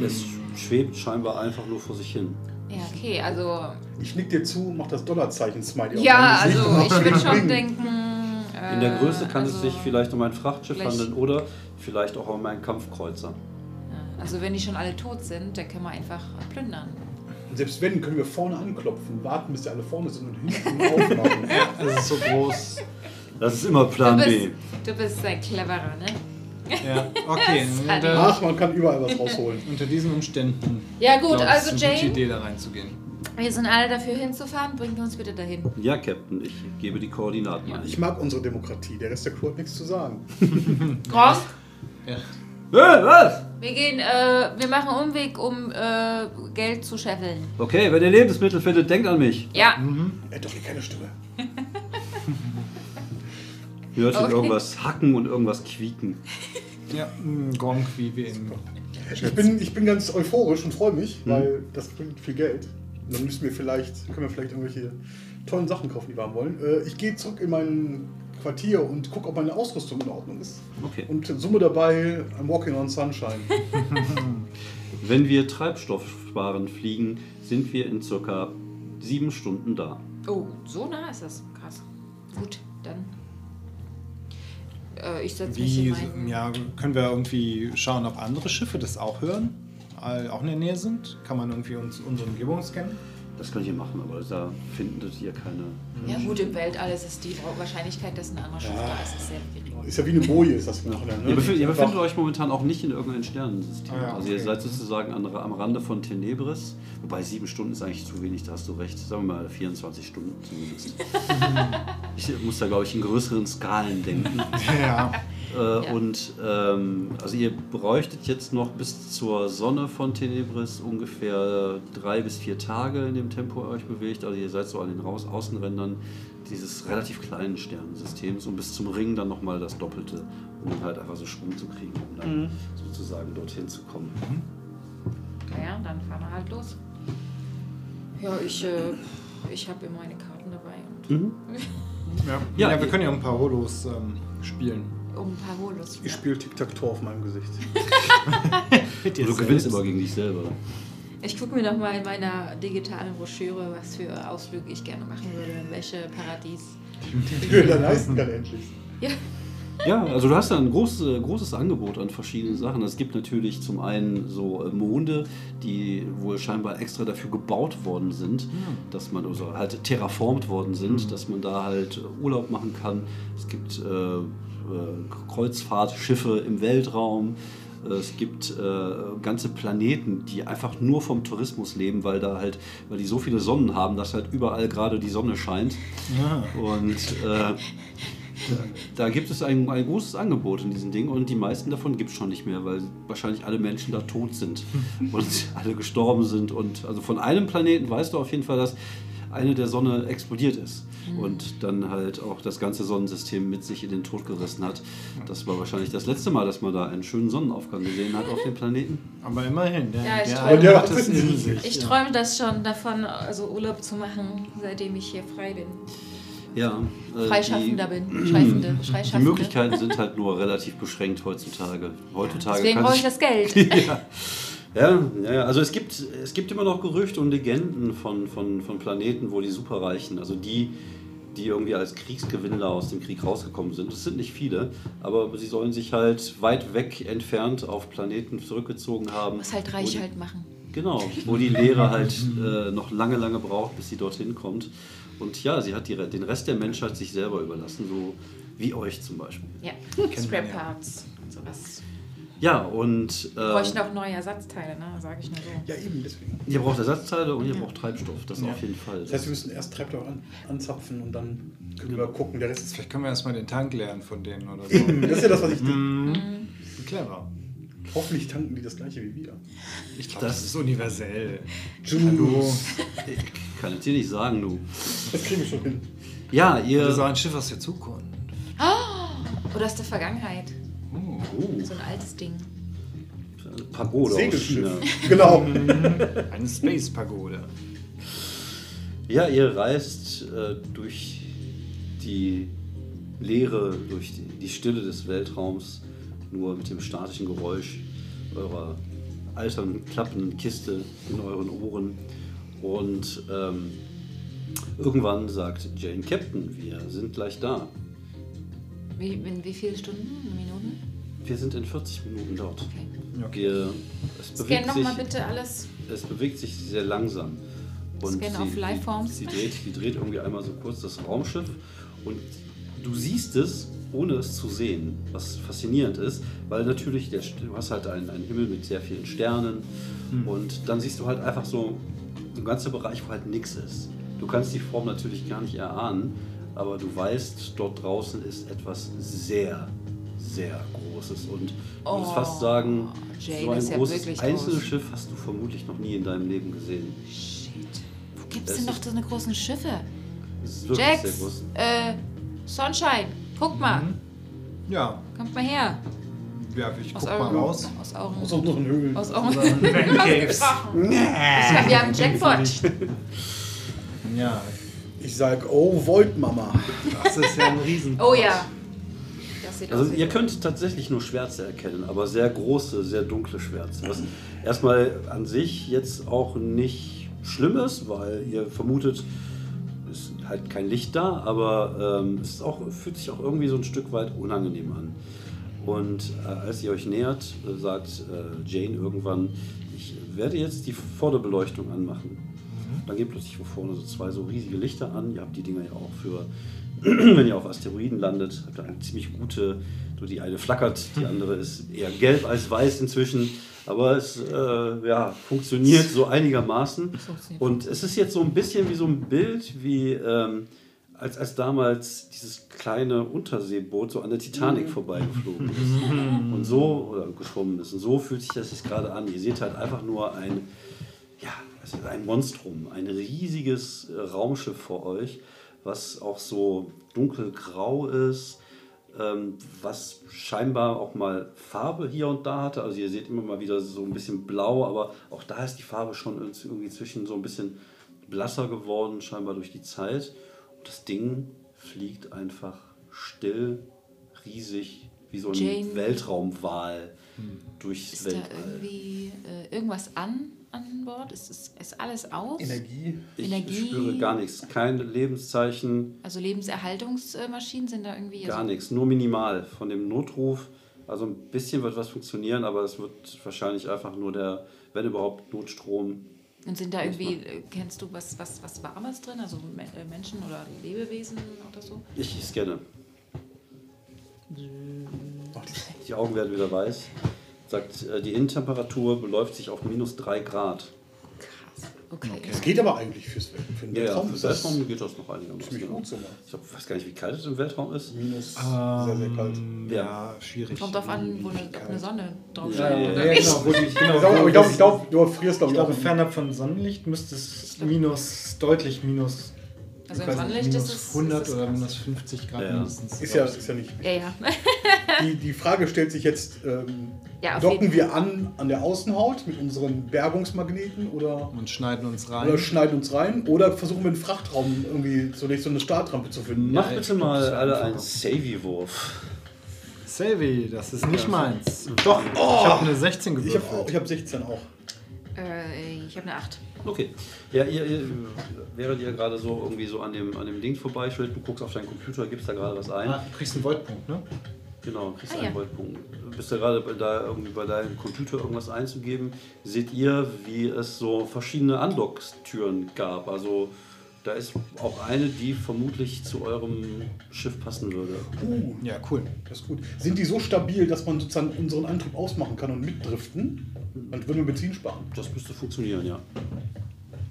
es schwebt scheinbar einfach nur vor sich hin. Ja, okay, also, Ich nick dir zu, mach das Dollarzeichen-Smiley auf ja, also ich würde schon denken. Äh, In der Größe kann es also- sich vielleicht um ein Frachtschiff handeln oder vielleicht auch um einen Kampfkreuzer. Also, wenn die schon alle tot sind, dann können wir einfach plündern. Und selbst wenn, können wir vorne anklopfen, warten, bis die alle vorne sind und hinten aufmachen. Das ist so groß. Das ist immer Plan du, B. bist, du bist ein cleverer, ne? Ja, okay. Ach, man kann überall was rausholen. unter diesen Umständen. Ja, gut, glaub also ist eine gute Jane, Idee, da reinzugehen. Wir sind alle dafür hinzufahren. Bringt uns bitte dahin. Ja, Captain, ich gebe die Koordinaten ein. Ich mag unsere Demokratie, der Rest der Crew hat nichts zu sagen. Gronk, Ja. Hey, was? wir gehen, äh, wir machen einen Umweg, um äh, Geld zu scheffeln. Okay, wenn ihr Lebensmittel findet, denkt an mich. Ja, Er hat doch hier keine Stimme. Ihr hört Okay. irgendwas hacken und irgendwas quieken. Ja, Gronk, wie wir ihn. Ich bin, ich bin ganz euphorisch und freue mich, weil das bringt viel Geld. Dann müssen wir vielleicht, können wir vielleicht irgendwelche tollen Sachen kaufen, die wir haben wollen. Äh, ich gehe zurück in mein Quartier und gucke, ob meine Ausrüstung in Ordnung ist. Okay. Und summe dabei I'm Walking on Sunshine. Wenn wir Treibstoff sparen fliegen, sind wir in circa sieben Stunden da. Oh, so nah ist das. Krass. Gut, dann. Äh, ich setze mich in Wie, meinen. ja, können wir irgendwie schauen, ob andere Schiffe das auch hören? All- Auch in der Nähe sind? Kann man irgendwie uns, unsere Umgebung scannen? Das könnt ihr machen, aber da findet ihr keine. Ja, gut, im Weltall ist es die Wahrscheinlichkeit, dass ein anderer Schiff da ist, ist sehr gering. Ist ja wie eine Boje, ist das nachher. Ne? Ihr, befindet, ihr befindet euch momentan auch nicht in irgendeinem Sternensystem. Ah ja, Also ihr okay. seid sozusagen an, am Rande von Tenebris. Wobei sieben Stunden ist eigentlich zu wenig, da hast du recht. Sagen wir mal 24 Stunden zumindest. ich muss da, glaube ich, in größeren Skalen denken. Ja. Äh, Und ähm, also ihr bräuchtet jetzt noch bis zur Sonne von Tenebris ungefähr drei bis vier Tage in dem Tempo ihr euch bewegt. Also ihr seid so an den Raus Außenrändern dieses relativ kleinen Sternensystems und bis zum Ring dann nochmal das Doppelte, um dann halt einfach so Schwung zu kriegen, um dann sozusagen dorthin zu kommen. Naja, dann fahren wir halt los. Ja, ich, äh, ich habe immer meine Karten dabei und Ja. Ja, Ja, wir können ja ein paar Holos ähm, spielen. Um ein paar Holos. Ich spiele Tic-Tac-Toe auf meinem Gesicht. Und du gewinnst immer gegen dich selber. Ich gucke mir noch mal in meiner digitalen Broschüre, was für Ausflüge ich gerne machen würde, welche Paradies. Die wir dann leisten kann endlich. Ja. Ja, also du hast da ein großes, großes Angebot an verschiedenen Sachen. Es gibt natürlich zum einen so äh, Monde, die wohl scheinbar extra dafür gebaut worden sind, dass man, also halt terraformt worden sind, dass man da halt Urlaub machen kann. Es gibt äh, äh, Kreuzfahrtschiffe im Weltraum. Äh, Es gibt äh, ganze Planeten, die einfach nur vom Tourismus leben, weil da halt, weil die so viele Sonnen haben, dass halt überall gerade die Sonne scheint. Und äh, da gibt es ein, ein großes Angebot in diesen Dingen und die meisten davon gibt es schon nicht mehr, weil wahrscheinlich alle Menschen da tot sind und alle gestorben sind. Und also von einem Planeten weißt du auf jeden Fall, dass eine der Sonne explodiert ist und dann halt auch das ganze Sonnensystem mit sich in den Tod gerissen hat. Das war wahrscheinlich das letzte Mal, dass man da einen schönen Sonnenaufgang gesehen hat auf dem Planeten. Aber immerhin, der, Ja, ich der träume- hat es in sich. Ich träume das schon davon, also Urlaub zu machen, seitdem ich hier frei bin. Ja, äh, Freischaffender die, bin. Schreifende, die Freischaffende. Möglichkeiten sind halt nur relativ beschränkt heutzutage. Heutzutage Deswegen brauche ich das Geld. ja. Ja, ja, ja, also es gibt, es gibt immer noch Gerüchte und Legenden von, von, von Planeten, wo die Superreichen, also die, die irgendwie als Kriegsgewinnler aus dem Krieg rausgekommen sind. Das sind nicht viele, aber sie sollen sich halt weit weg entfernt auf Planeten zurückgezogen haben. Muss halt reich halt machen. Genau, wo die Lehre halt äh, noch lange, lange braucht, bis sie dorthin kommt. Und ja, sie hat die, den Rest der Menschheit sich selber überlassen, so wie euch zum Beispiel. Ja, Scrap Parts. Sowas. Ja, und Wir äh, bräuchten auch neue Ersatzteile, ne? Sag ich nur so. Ja, eben, deswegen. ihr braucht Ersatzteile und ihr braucht Treibstoff, das auf jeden Fall. Das heißt, wir müssen erst Treibstoff an, anzapfen und dann können wir gucken. Der Rest ist Vielleicht können wir erstmal den Tank leeren von denen oder so. Eben, das ist ja das, was ich. Clever. Hoffentlich tanken die das gleiche wie wir. Ich glaube, das, ist universell. Juice. Ich kann es dir nicht sagen, du. Das kriegen wir schon hin. Ja, Das ist ihr. ein Schiff aus der Zukunft. Oder aus der Vergangenheit. Oh, So ein altes Ding. Pagode aus China. Segelschiff. Genau. Eine Space-Pagode. Ja, ihr reist äh, durch die Leere, durch die, die Stille des Weltraums, nur mit dem statischen Geräusch eurer alternden, klappenden Kiste in euren Ohren. Und ähm, irgendwann sagt Jane, Captain, wir sind gleich da. Wie, in wie viele Stunden? Minuten? Wir sind in 40 Minuten dort. Okay. Wir, es, Scan bewegt sich, nochmal bitte alles. es bewegt sich sehr langsam. Scan auf Lifeforms. Sie, sie, dreht, sie dreht irgendwie einmal so kurz das Raumschiff und du siehst es, ohne es zu sehen, was faszinierend ist, weil natürlich der, du hast halt einen, einen Himmel mit sehr vielen Sternen und dann siehst du halt einfach so ein ganzer Bereich, wo halt nichts ist. Du kannst die Form natürlich gar nicht erahnen, aber du weißt, dort draußen ist etwas sehr, sehr Großes und du würdest Oh, fast sagen, Jane so ein ist ja großes einzelnes groß. Schiff hast du vermutlich noch nie in deinem Leben gesehen. Shit. Wo gibt es denn noch so eine großen Schiffe? Es ist wirklich sehr Jax, groß. äh, Sunshine, guck mal. Ja, Kommt mal her. ja ich Aus guck mal raus. aus euren, Aus unseren Höhlen. aus euren, Caves. Ich wir haben einen Jackpot. Ja, Ich sag, oh, Volt Mama. das ist ja ein Riesen. Oh ja. Das sieht Also aus ihr könnt tatsächlich nur Schwärze erkennen, aber sehr große, sehr dunkle Schwärze. Was erstmal an sich jetzt auch nicht schlimm ist, weil ihr vermutet, es ist halt kein Licht da, aber ähm, es ist auch, fühlt sich auch irgendwie so ein Stück weit unangenehm an. Und äh, als ihr euch nähert, äh, sagt äh, Jane irgendwann, ich werde jetzt die Vorderbeleuchtung anmachen. Dann gehen plötzlich von vorne so zwei so riesige Lichter an. Ihr habt die Dinger ja auch für, wenn ihr auf Asteroiden landet, habt ihr eine ziemlich gute, so die eine flackert, die andere ist eher gelb als weiß inzwischen. Aber es äh, ja, funktioniert so einigermaßen. Und es ist jetzt so ein bisschen wie so ein Bild, wie ähm, als, als damals dieses kleine Unterseeboot so an der Titanic vorbeigeflogen ist. Und so, oder geschwommen ist. Und so fühlt sich das jetzt gerade an. Ihr seht halt einfach nur ein, ja, ein Monstrum, ein riesiges Raumschiff vor euch, was auch so dunkelgrau ist, ähm, was scheinbar auch mal Farbe hier und da hatte. Also ihr seht immer mal wieder so ein bisschen blau, aber auch da ist die Farbe schon irgendwie zwischen so ein bisschen blasser geworden, scheinbar durch die Zeit. Und das Ding fliegt einfach still, riesig, wie so ein Jane. Weltraumwal durchs Ist da Weltall. irgendwie äh, irgendwas an? An Bord? Ist, ist, ist alles aus? Energie. Ich Energie. spüre gar nichts. Kein Lebenszeichen, Also Lebenserhaltungsmaschinen sind da irgendwie. gar also, nichts. Nur minimal von dem Notruf. Also ein bisschen wird was funktionieren, aber es wird wahrscheinlich einfach nur der, wenn überhaupt, Notstrom. Und sind da irgendwie, äh, kennst du was, was, was Warmes drin? Also äh, Menschen oder Lebewesen oder so? Ich scanne. Die Augen werden wieder weiß. Sagt, äh, die Innentemperatur beläuft sich auf minus 3 Grad. Krass. Okay. Das geht aber eigentlich fürs für den Ja, ja, Weltraum. für ist das Weltraum geht das noch einigermaßen. ziemlich gut sogar. Ich glaub, weiß gar nicht, wie kalt es im Weltraum ist. Minus sehr, sehr kalt. Ja, ja schwierig. Kommt drauf an, wo eine, eine Sonne drauf Ja, scheint. ja, Ja, genau, wo die, genau, Ich glaube, ich ich glaube, du frierst, glaube ich ich, glaube, fernab von Sonnenlicht müsste es minus, deutlich minus, Also ich im weiß nicht, Sonnenlicht ist minus es 100 ist es oder minus 50 Grad Ja, ja. mindestens. Ist ja, ist ja nicht. Ja, ja. Die, die Frage stellt sich jetzt, ähm, Ja, docken wir an an der Außenhaut mit unseren Bergungsmagneten oder, Und schneiden uns rein. oder schneiden uns rein oder versuchen wir einen Frachtraum irgendwie zunächst so eine Startrampe zu finden? Mach ich bitte mal alle einen Savvy-Wurf. Selvi, das ist nicht meins. Doch, ich habe eine 16 Ich habe gewürfelt. ich hab 16 auch. Äh, ich habe eine 8. Okay. Ja, ihr, ihr, während ihr gerade so irgendwie so an dem, an dem Ding vorbeischwillt, du guckst auf deinen Computer, gibst da gerade was ein. Ah, du kriegst einen Voltpunkt, ne? Genau, kriegst Ah, einen ja. Voltpunkt. Bist du gerade bei, da irgendwie bei deinem Computer irgendwas einzugeben, seht ihr, wie es so verschiedene Unlock-Türen gab. Also da ist auch eine, die vermutlich zu eurem Schiff passen würde. Uh, Ja, cool. das ist gut. Sind die so stabil, dass man sozusagen unseren Antrieb ausmachen kann und mitdriften? Dann würden wir Benzin sparen. Das müsste funktionieren, ja.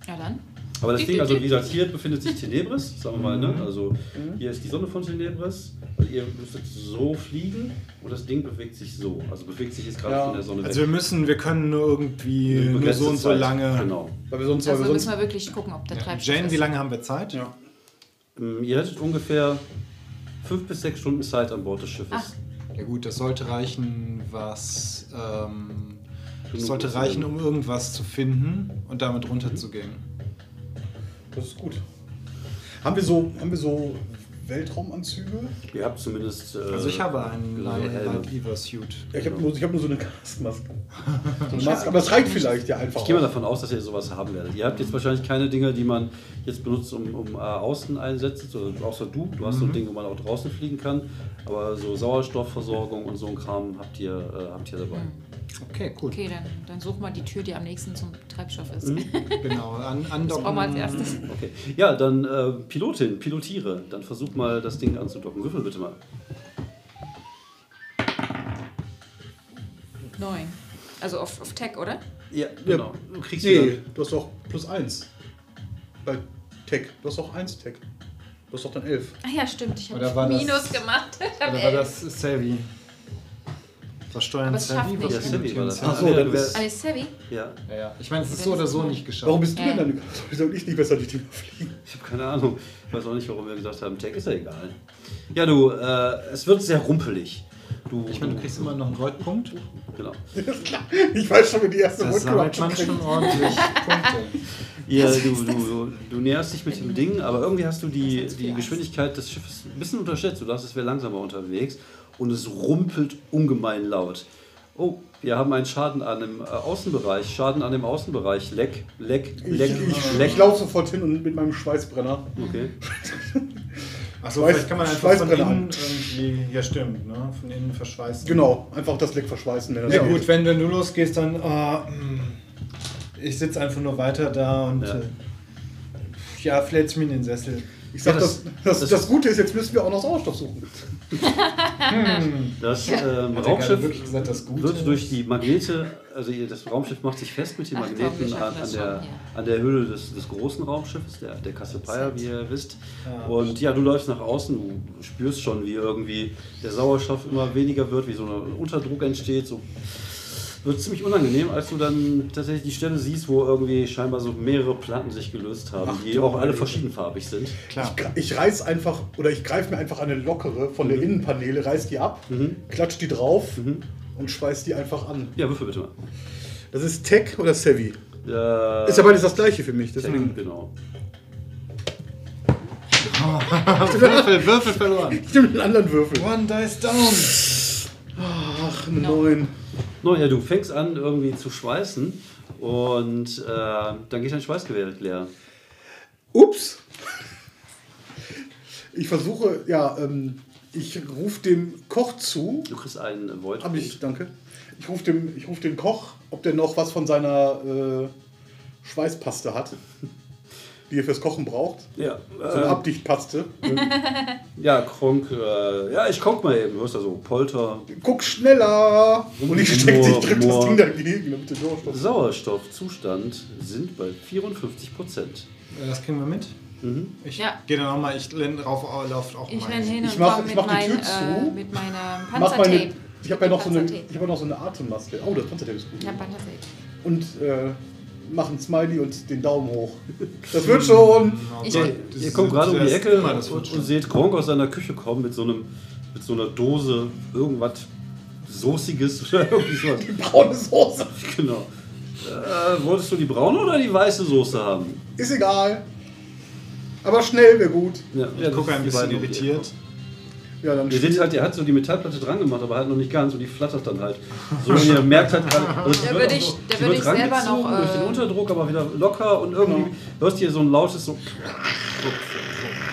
Ja, dann. Aber das Ding, also wie gesagt, hier befindet sich Tenebris, sagen wir mal, ne? Also hier ist die Sonne von Tenebris. Also ihr müsstet so fliegen und das Ding bewegt sich so. Also bewegt sich jetzt gerade Ja. von der Sonne Also wir müssen, wir können nur irgendwie nur so und so Zeit. lange. Genau. Weil wir sonst, Also wir müssen wir wirklich gucken, ob der Ja. Treibstoff Jane, ist. wie lange haben wir Zeit? ja. Ähm, Ihr hättet ungefähr fünf bis sechs Stunden Zeit an Bord des Schiffes. Ach. Ja gut, das sollte reichen, was ähm, das sollte reichen, um irgendwas zu finden und damit runterzugehen. Das ist gut. Haben wir so, haben wir so Weltraumanzüge? Ihr habt zumindest. Äh, Also ich habe einen Light Lever Suit. Ja, ich habe nur, ich hab nur so eine Gasmaske. So. Aber das reicht vielleicht ja einfach. Ich gehe mal davon aus, dass ihr sowas haben werdet. Ihr habt jetzt wahrscheinlich keine Dinge, die man jetzt benutzt, um, um äh, außen einsetzt, also außer du. Du hast so ein Ding, wo man auch draußen fliegen kann. Aber so Sauerstoffversorgung und so ein Kram habt ihr, äh, habt ihr dabei. Okay, cool. Okay, dann, dann such mal die Tür, die am nächsten zum Treibstoff ist. Mhm. Genau, an, Das brauchen wir als andocken. erstes. Okay. Ja, dann äh, Pilotin, pilotiere. Dann versuch mal das Ding anzudocken. Würfel bitte mal. Neun. Also auf, auf Tech, oder? Ja, genau. Du kriegst Nee, du hast doch plus 1. Bei Tech. Du hast doch 1 Tech. Du hast doch dann 11. Ah ja, stimmt. Ich habe das- Minus gemacht. Ich hab Oder war elf. das Selvi? Was steuern schafft nicht. Ja, Savvy war das. Ach so, ja, dann Ah, ist Savvy? ja, Ja, ja. Ich meine, es ist so oder so nicht geschafft. Warum bist du denn dann? Soll ich nicht besser die Dinger fliegen? ich habe keine Ahnung. Ich weiß auch nicht, warum wir gesagt haben, Tech ist ja egal. Ja, du, äh, es wird sehr rumpelig. Du, Ich meine, du kriegst immer noch einen Goldpunkt. Genau. Ich weiß schon, wie die erste Das Rundfahrt sammelt man schon ordentlich Punkte. Ja, du, du, du, du näherst dich mit dem Ding, aber irgendwie hast du die, die Geschwindigkeit des Schiffes ein bisschen unterschätzt. Du dachtest, es wäre langsamer unterwegs und es rumpelt ungemein laut. Oh, wir haben einen Schaden an dem äh, Außenbereich. Schaden an dem Außenbereich. Leck, leck, leck, ich, leck. ich laufe sofort hin und mit meinem Schweißbrenner. Okay. Achso, Schweiß- vielleicht kann man einfach von Schweißbrenner innen irgendwie. Ja, stimmt, ne? Von innen verschweißen. Genau, einfach das Leck verschweißen. Wenn das Ja geht. gut, wenn, wenn du losgehst, dann. hm, ich sitze einfach nur weiter da und. Ja. Äh, ja flätst mir in den Sessel. Ich sag, Ja, das, das- das, das- das, Gute ist, jetzt müssen wir auch noch Sauerstoff suchen. Das ähm, Raumschiff wirklich gesagt, das Gute wird durch die Magnete, also das Raumschiff macht sich fest mit den Ach komm, Magneten wir an, an, der, schon, ja. an der Hülle des, des großen Raumschiffes, der, der Cassiopeia, wie ihr wisst. Ah. Und ja, du läufst nach außen, du spürst schon, wie irgendwie der Sauerstoff immer weniger wird, wie so ein Unterdruck entsteht. So wird ziemlich unangenehm, als du dann tatsächlich die Stelle siehst, wo irgendwie scheinbar so mehrere Platten sich gelöst haben, Ach die auch alle verschiedenfarbig sind. Klar. Ich reiß einfach, oder ich greife mir einfach eine lockere von Mhm. der Innenpaneele, reiß die ab, klatsch die drauf und schweiß die einfach an. Ja, würfel bitte mal. Das ist Tech oder Savvy? Äh, Ist ja beides das gleiche für mich. Deswegen genau. Würfel, Würfel verloren. ich nehme einen anderen Würfel. One dice down. Ach, eine 9. No, ja, du fängst an irgendwie zu schweißen Und äh, dann geht dein Schweißgewehr leer. Ups. Ich versuche, ja, ähm, ich rufe dem Koch zu. Du kriegst einen Void. Hab ich, danke. Ich rufe dem, ich ruf den Koch, ob der noch was von seiner äh, Schweißpaste hat, die er fürs Kochen braucht. Ja, So eine äh, Abdichtpaste. ja, Kronk. Äh, ja, ich guck mal eben. Du hörst da so Polter. Guck schneller! Und ich stecke, ich drück das. Ding dagegen, damit der Sauerstoff. Sauerstoffzustand sind bei 54 Prozent. Äh, Das kriegen wir mit. Ich Ja. gehe dann nochmal, ich renn rauf, laufe auch Ich mal. renn hin Ich und mach- komm ich mit, mach die Tür mein, zu. äh, mit meinem Mach meine, Panzertape. ich habe ja noch so eine, Panzertape. ich habe ja noch so eine Atemmaske. Oh, das Panzertape ist gut. Ich hab Panzertape. Und äh, mach ein Smiley und den Daumen hoch. Das wird schon. Ich, So, Das ihr kommt gerade um die Ecke und, wird und seht Kronk aus seiner Küche kommen mit so, einem, mit so einer Dose irgendwas Soßiges oder irgendwie sowas. Braune Soße. Genau. Äh, wolltest du die braune oder die weiße Soße haben? Ist egal. Aber schnell wäre gut. Ja, Ich gucke ein bisschen irritiert. Ja, dann Ihr seht halt, der hat so die Metallplatte dran gemacht, aber halt noch nicht ganz und die flattert dann halt. So, und ihr merkt halt gerade, also Da wird würde ich- so- da würde wird ich selber noch, durch den äh, Unterdruck, aber wieder locker und irgendwie Genau. hörst du hier so ein lautes so,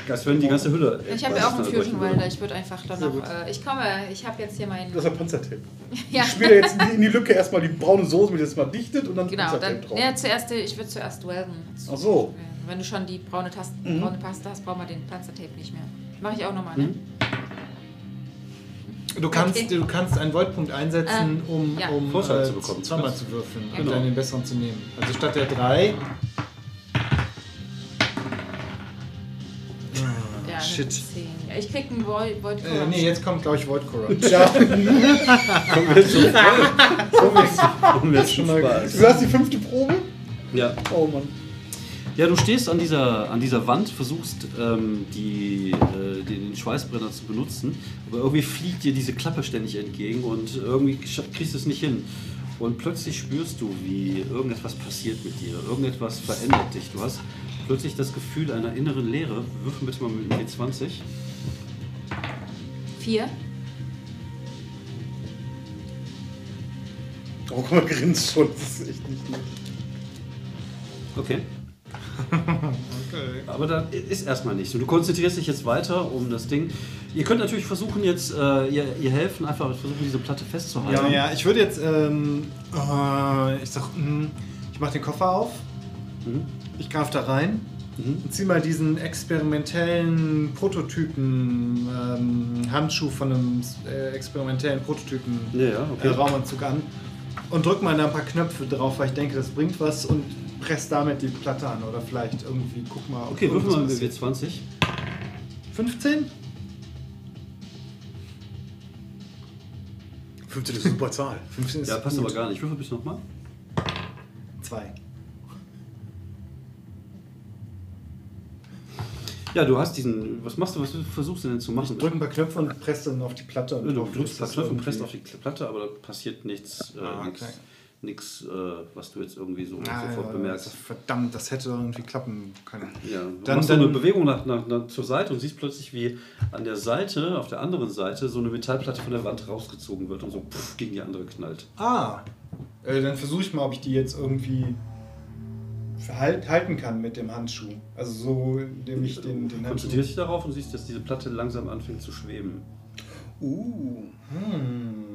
als wenn die ganze Hülle. ich habe ja auch einen Fusion. Welder. Ich würde einfach dann noch. Äh, ich komme, ich habe jetzt hier meinen. Das ist ein Panzertape. Ja. Ich spiele jetzt in die, Lücke erstmal die braune Soße, mit der es mal dichtet und dann Genau, dann. Panzertape drauf. Ja, zuerst, ich würde zuerst welden. Ach so. Wenn du schon die braune, Tasten, Mhm. braune Paste hast, brauchen wir den Panzertape nicht mehr. Mache ich auch nochmal, ne? Mhm. Du kannst, Okay. du kannst einen Voidpunkt einsetzen, Ah, um, ja. um Vorteil äh, zu bekommen. zweimal zu würfeln Ja, und genau. dann den besseren zu nehmen. Also statt der drei. Ja, Shit. eine 10. Ja, ich krieg einen Void, Void Äh, nee, jetzt kommt, glaube ich, Void Corrupt. Ja, Kommen wir zum Spaß. du hast die fünfte Probe? Ja. Oh Mann. Ja, du stehst an dieser, an dieser Wand, versuchst ähm, die, äh, den, den Schweißbrenner zu benutzen, aber irgendwie fliegt dir diese Klappe ständig entgegen und irgendwie kriegst du es nicht hin. Und plötzlich spürst du, wie irgendetwas passiert mit dir, irgendetwas verändert dich. Du hast plötzlich das Gefühl einer inneren Leere. Würfel bitte mal mit dem W20. 4. Oh, guck mal, grinst schon. Das ist echt nicht nett. Okay. Okay. Aber da ist erstmal nichts. Und du konzentrierst dich jetzt weiter um das Ding. Ihr könnt natürlich versuchen, jetzt, äh, ihr, ihr helfen, einfach versuchen, diese Platte festzuhalten. Ja, ja, ich würde jetzt, ähm, äh, ich sag, mh, ich mach den Koffer auf, Mhm. ich greife da rein Mhm. und zieh mal diesen experimentellen Prototypen, ähm, Handschuh von einem äh, experimentellen Prototypen Ja, ja, okay. äh, Raumanzug an und drück mal da ein paar Knöpfe drauf, weil ich denke, das bringt was und press damit die Platte an oder vielleicht irgendwie, guck mal. Okay, würfel mal passiert. W20. 15? 15 ist eine super Zahl. 15 ist Ja, passt gut. aber gar nicht. Würfel bitte nochmal. Zwei. Ja, du hast diesen. Was machst du? Was versuchst du denn zu machen? Ich drücke ein paar Knöpfe und presse dann auf die Platte. Und du drückst ein paar Knöpfe und presst auf die Platte, aber da passiert nichts. Äh, Ah, okay. nichts äh, was du jetzt irgendwie so Ah, sofort ja, bemerkst. Verdammt, das hätte irgendwie klappen können. Ja, du Dann- machst so eine dann- Bewegung nach, nach, nach, zur Seite und siehst plötzlich, wie an der Seite, auf der anderen Seite, so eine Metallplatte von der Wand rausgezogen wird und so pff, gegen die andere knallt. Ah, äh, dann versuche ich mal, ob ich die jetzt irgendwie halten kann mit dem Handschuh. Also so, indem ich den, den Handschuh... konzentrierst dich darauf und siehst, dass diese Platte langsam anfängt zu schweben. Uh. Hm.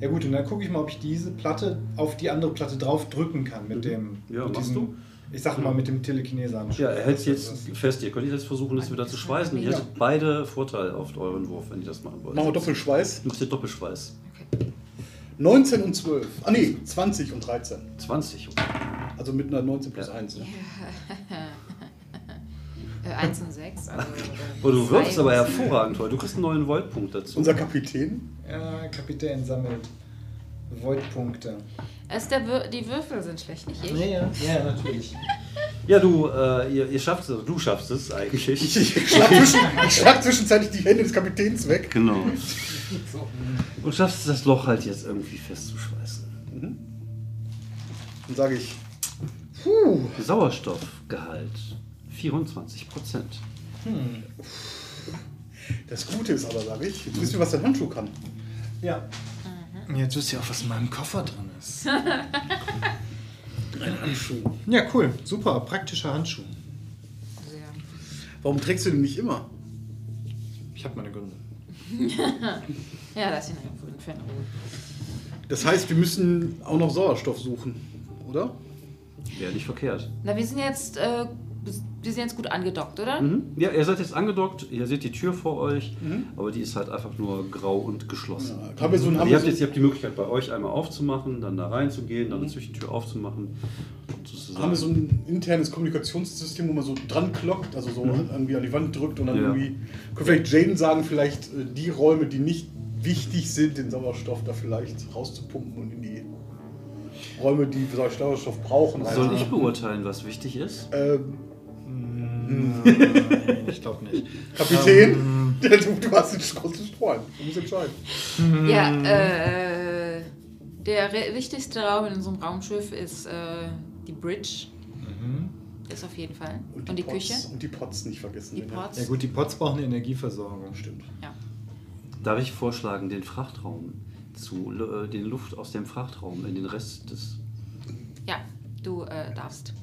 Ja gut, und dann gucke ich mal, ob ich diese Platte auf die andere Platte drauf drücken kann mit dem... Mhm. Ja, mit machst du? Ich sag mal mit dem Telekinese-Handschuh. Ja, er hält es jetzt das- fest. Ihr könnt jetzt versuchen, es wieder zu schweißen. Ihr Ja. hättet beide Vorteil auf euren Wurf, wenn ihr das machen wollt. Machen wir Doppelschweiß. Du machst hier Doppelschweiß. 19 und 12. Ah nee, 20 und 13. 20. Also mit einer 19 plus Ja. 1. Äh, 1 und 6. Also, Oh, du zwei wirkst aber hervorragend heute. Du kriegst einen neuen Voltpunkt dazu. Unser Kapitän. Ja, Kapitän sammelt Void-Punkte. Es der Wür die Würfel sind schlecht, nicht ich. Ja, ja, ja, natürlich. Ja, du, äh, ihr, ihr schafft es, also du schaffst es eigentlich. Ich, ich, schlag zwischen, ich schlag zwischenzeitlich die Hände des Kapitäns weg. Genau. Und schaffst es, das Loch halt jetzt irgendwie festzuschweißen. Dann sage ich, puh, Sauerstoffgehalt 24 Prozent. das Gute ist aber, sage ich, jetzt wisst ihr, was der Handschuh kann. Ja. Jetzt wisst ihr auch, was in meinem Koffer drin ist. Ein Handschuh. Ja, cool. Super. Praktischer Handschuh. Sehr. Warum trägst du den nicht immer? Ich habe meine Gründe. Ja, das ist ja ein Fan. Das heißt, wir müssen auch noch Sauerstoff suchen, oder? Wäre nicht verkehrt. Na, wir sind jetzt, äh, wir sind jetzt gut angedockt, oder? Mhm. Ja, ihr seid jetzt angedockt, ihr seht die Tür vor euch, aber die ist halt einfach nur grau und geschlossen. Ja, wir so haben ihr, habt so, jetzt, ihr habt die Möglichkeit, bei euch einmal aufzumachen, dann da reinzugehen, dann eine Zwischentür aufzumachen. Haben wir so ein internes Kommunikationssystem, wo man so dran klockt, also so irgendwie an die Wand drückt und dann Ja. irgendwie. Könnte vielleicht Jaden sagen, vielleicht äh, die Räume, die nicht wichtig sind, den Sauerstoff da vielleicht rauszupumpen und in die Räume, die Sauerstoff brauchen. Soll Also, ich beurteilen, was wichtig ist? ähm, Ich glaube nicht. Kapitän, du, du hast den großen Streuen. Du musst entscheiden. Ja, äh, der wichtigste Raum in unserem Raumschiff ist äh, die Bridge. Das auf jeden Fall. Und die, Pots, Küche. Und die Pots nicht vergessen. Die Pots. Ja gut, die Pots brauchen Energieversorgung. Stimmt. Ja. Darf ich vorschlagen, den Frachtraum zu, äh, den Luft aus dem Frachtraum in den Rest des. ja, du äh, darfst.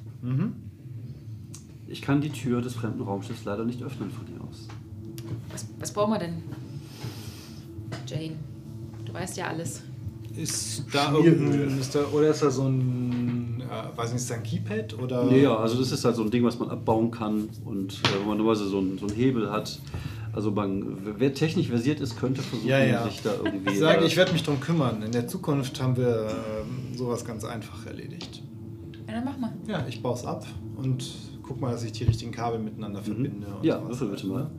Ich kann die Tür des fremden Raumschiffs leider nicht öffnen von hier aus. Was, was brauchen wir denn? Jane, du weißt ja alles. Ist da irgendein, ist da, oder ist da so ein, äh, weiß nicht, ist da ein Keypad oder? Nee, ja, also das ist halt so ein Ding, was man abbauen kann und äh, wenn man normalerweise so einen, so einen Hebel hat. Also man, wer technisch versiert ist, könnte versuchen, Ja, ja. sich da irgendwie. Ich sage, äh, ich werde mich drum kümmern. In der Zukunft haben wir ähm, sowas ganz einfach erledigt. Ja, dann mach mal. Ja, ich baue es ab und guck mal, dass ich die richtigen Kabel miteinander verbinde. Und Mhm. Ja, würfel bitte mal.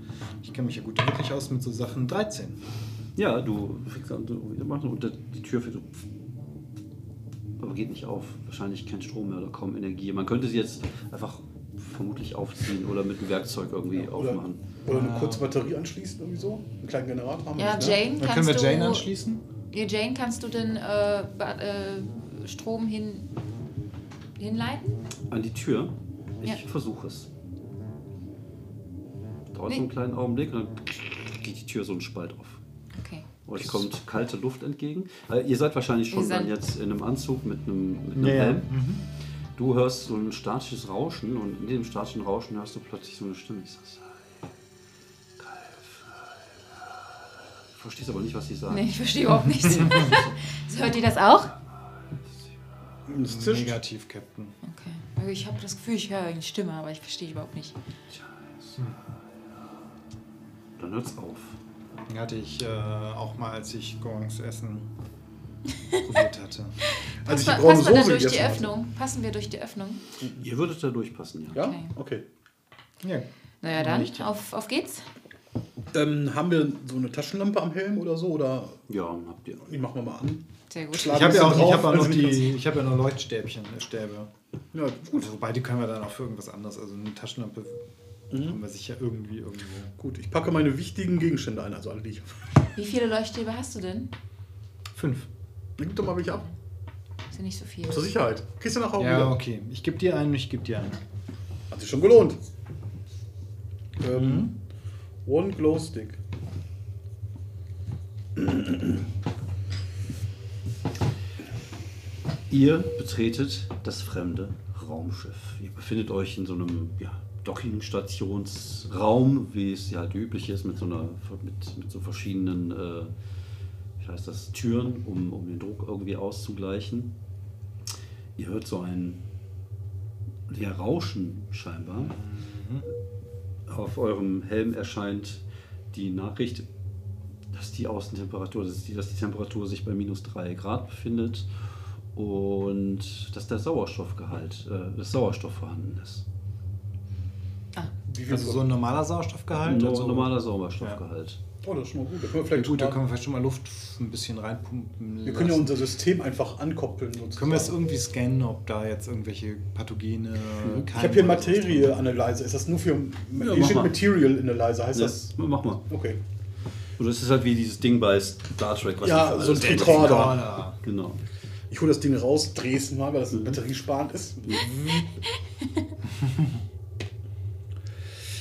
Ich kenne mich ja gut wirklich aus mit so Sachen 13. Ja, du fängst an, du machst und die Tür fällt so. Aber geht nicht auf. Wahrscheinlich kein Strom mehr oder kaum Energie. Man könnte sie jetzt einfach vermutlich aufziehen oder mit einem Werkzeug irgendwie Oder, aufmachen. oder eine kurze Batterie anschließen, irgendwie so. Einen kleinen Generator haben wir Ja, nicht, ne? Jane, Dann kannst können wir du. Jane anschließen. Ja, Jane, kannst du den äh, äh, Strom hin, hinleiten? An die Tür. Ich Ja. versuche es. Dauert Nee. so einen kleinen Augenblick und dann geht die Tür so einen Spalt auf. Okay. Euch kommt kalte Luft entgegen. Äh, ihr seid wahrscheinlich schon dann jetzt in einem Anzug mit einem, mit einem Ja, ja. Helm. Du hörst so ein statisches Rauschen und in dem statischen Rauschen hörst du plötzlich so eine Stimme. Ich sag, sei kalt. Du verstehst aber nicht, was sie sagen. Nee, ich verstehe überhaupt nichts. so, hört ihr das auch? Es zischt. Negativ, Captain. Okay. Also ich habe das Gefühl, ich höre eine Stimme, aber ich verstehe überhaupt nicht. Dann hört's auf. Hatte ich äh, auch mal, als ich Gorons Essen probiert hatte. Als ich Pa- die braune passen wir da durch die gegessen hatte. Öffnung? Passen wir durch die Öffnung? Ihr würdet da durchpassen, ja. Ja? Okay. Okay. Ja. Naja, dann, Nicht. auf, auf geht's. Ähm, haben wir so eine Taschenlampe am Helm oder so? Oder Ja, habt ihr. die machen wir mal an. Sehr gut. Ich habe ja auch, ich hab auch noch die, ich habe ja noch Leuchtstäbchen, äh, Stäbe. Ja, gut. Also, wobei die können wir dann auch für irgendwas anderes. Also eine Taschenlampe haben wir sicher irgendwie irgendwo. Gut, ich packe meine wichtigen Gegenstände ein, also alle, die ich habe. Wie viele Leuchtstäbe hast du denn? Fünf. Dann gib doch mal welche ab. Ist ja nicht so viel. Zur Sicherheit. Kriegst du nachher auch Ja, wieder. okay. Ich gebe dir einen, ich gebe dir einen. Hat sich schon gelohnt. Ähm, One Glow Stick. Ihr betretet das fremde Raumschiff. Ihr befindet euch in so einem ja, Dockingstationsraum, wie es ja halt üblich ist, mit so, einer, mit, mit so verschiedenen äh, wie heißt das, Türen, um, um den Druck irgendwie auszugleichen. Ihr hört so ein ja, Rauschen scheinbar. Auf eurem Helm erscheint die Nachricht, dass die Außentemperatur, dass die, dass die Temperatur sich bei minus 3 Grad befindet und dass der Sauerstoffgehalt, äh, das Sauerstoff vorhanden ist. Wie viel Also so ein normaler Sauerstoffgehalt? No, also, normaler Sauerstoffgehalt. Oh, das ist schon mal gut. Da können wir Ja, vielleicht gut, da schon können mal, wir vielleicht schon mal Luft ein bisschen reinpumpen. wir können ja lassen. unser System einfach ankoppeln. Sozusagen. Können wir es irgendwie scannen, ob da jetzt irgendwelche Pathogene. ich habe hier einen Materie-Analyzer. Ist das nur für. steht mal. Material Analyzer. Heißt Ja, das. mach mal. Okay. Und das ist halt wie dieses Ding bei Star Trek, was Ja, so ein Tricorder. Genau. Ich hole das Ding raus, drehe es mal, weil das batteriesparend ist.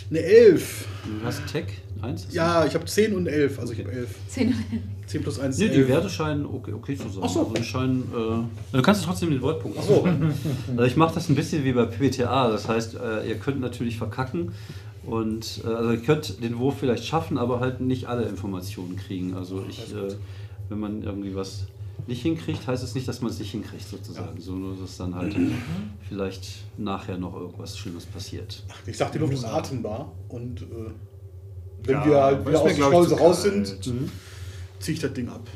Eine 11. Du hast Tech, 1? Ja, ich habe 10 und 11, also ich habe 11. 10. 10 plus 1 Nee, die 11. Werte scheinen okay, okay zu sein. Ach so. Also die scheinen, äh, du kannst trotzdem den Voltpunkt Ach so. Also ich mache das ein bisschen wie bei PBTA. Das heißt, äh, ihr könnt natürlich verkacken und äh, also ihr könnt den Wurf vielleicht schaffen, aber halt nicht alle Informationen kriegen. Also ich, äh, wenn man irgendwie was nicht hinkriegt, heißt es nicht, dass man es nicht hinkriegt sozusagen. So nur, dass dann halt vielleicht nachher noch irgendwas Schlimmes passiert. Ich sag, die Luft ist atembar und äh, wenn Ja, wir halt wieder aus der zu raus sind, ziehe ich das Ding ab.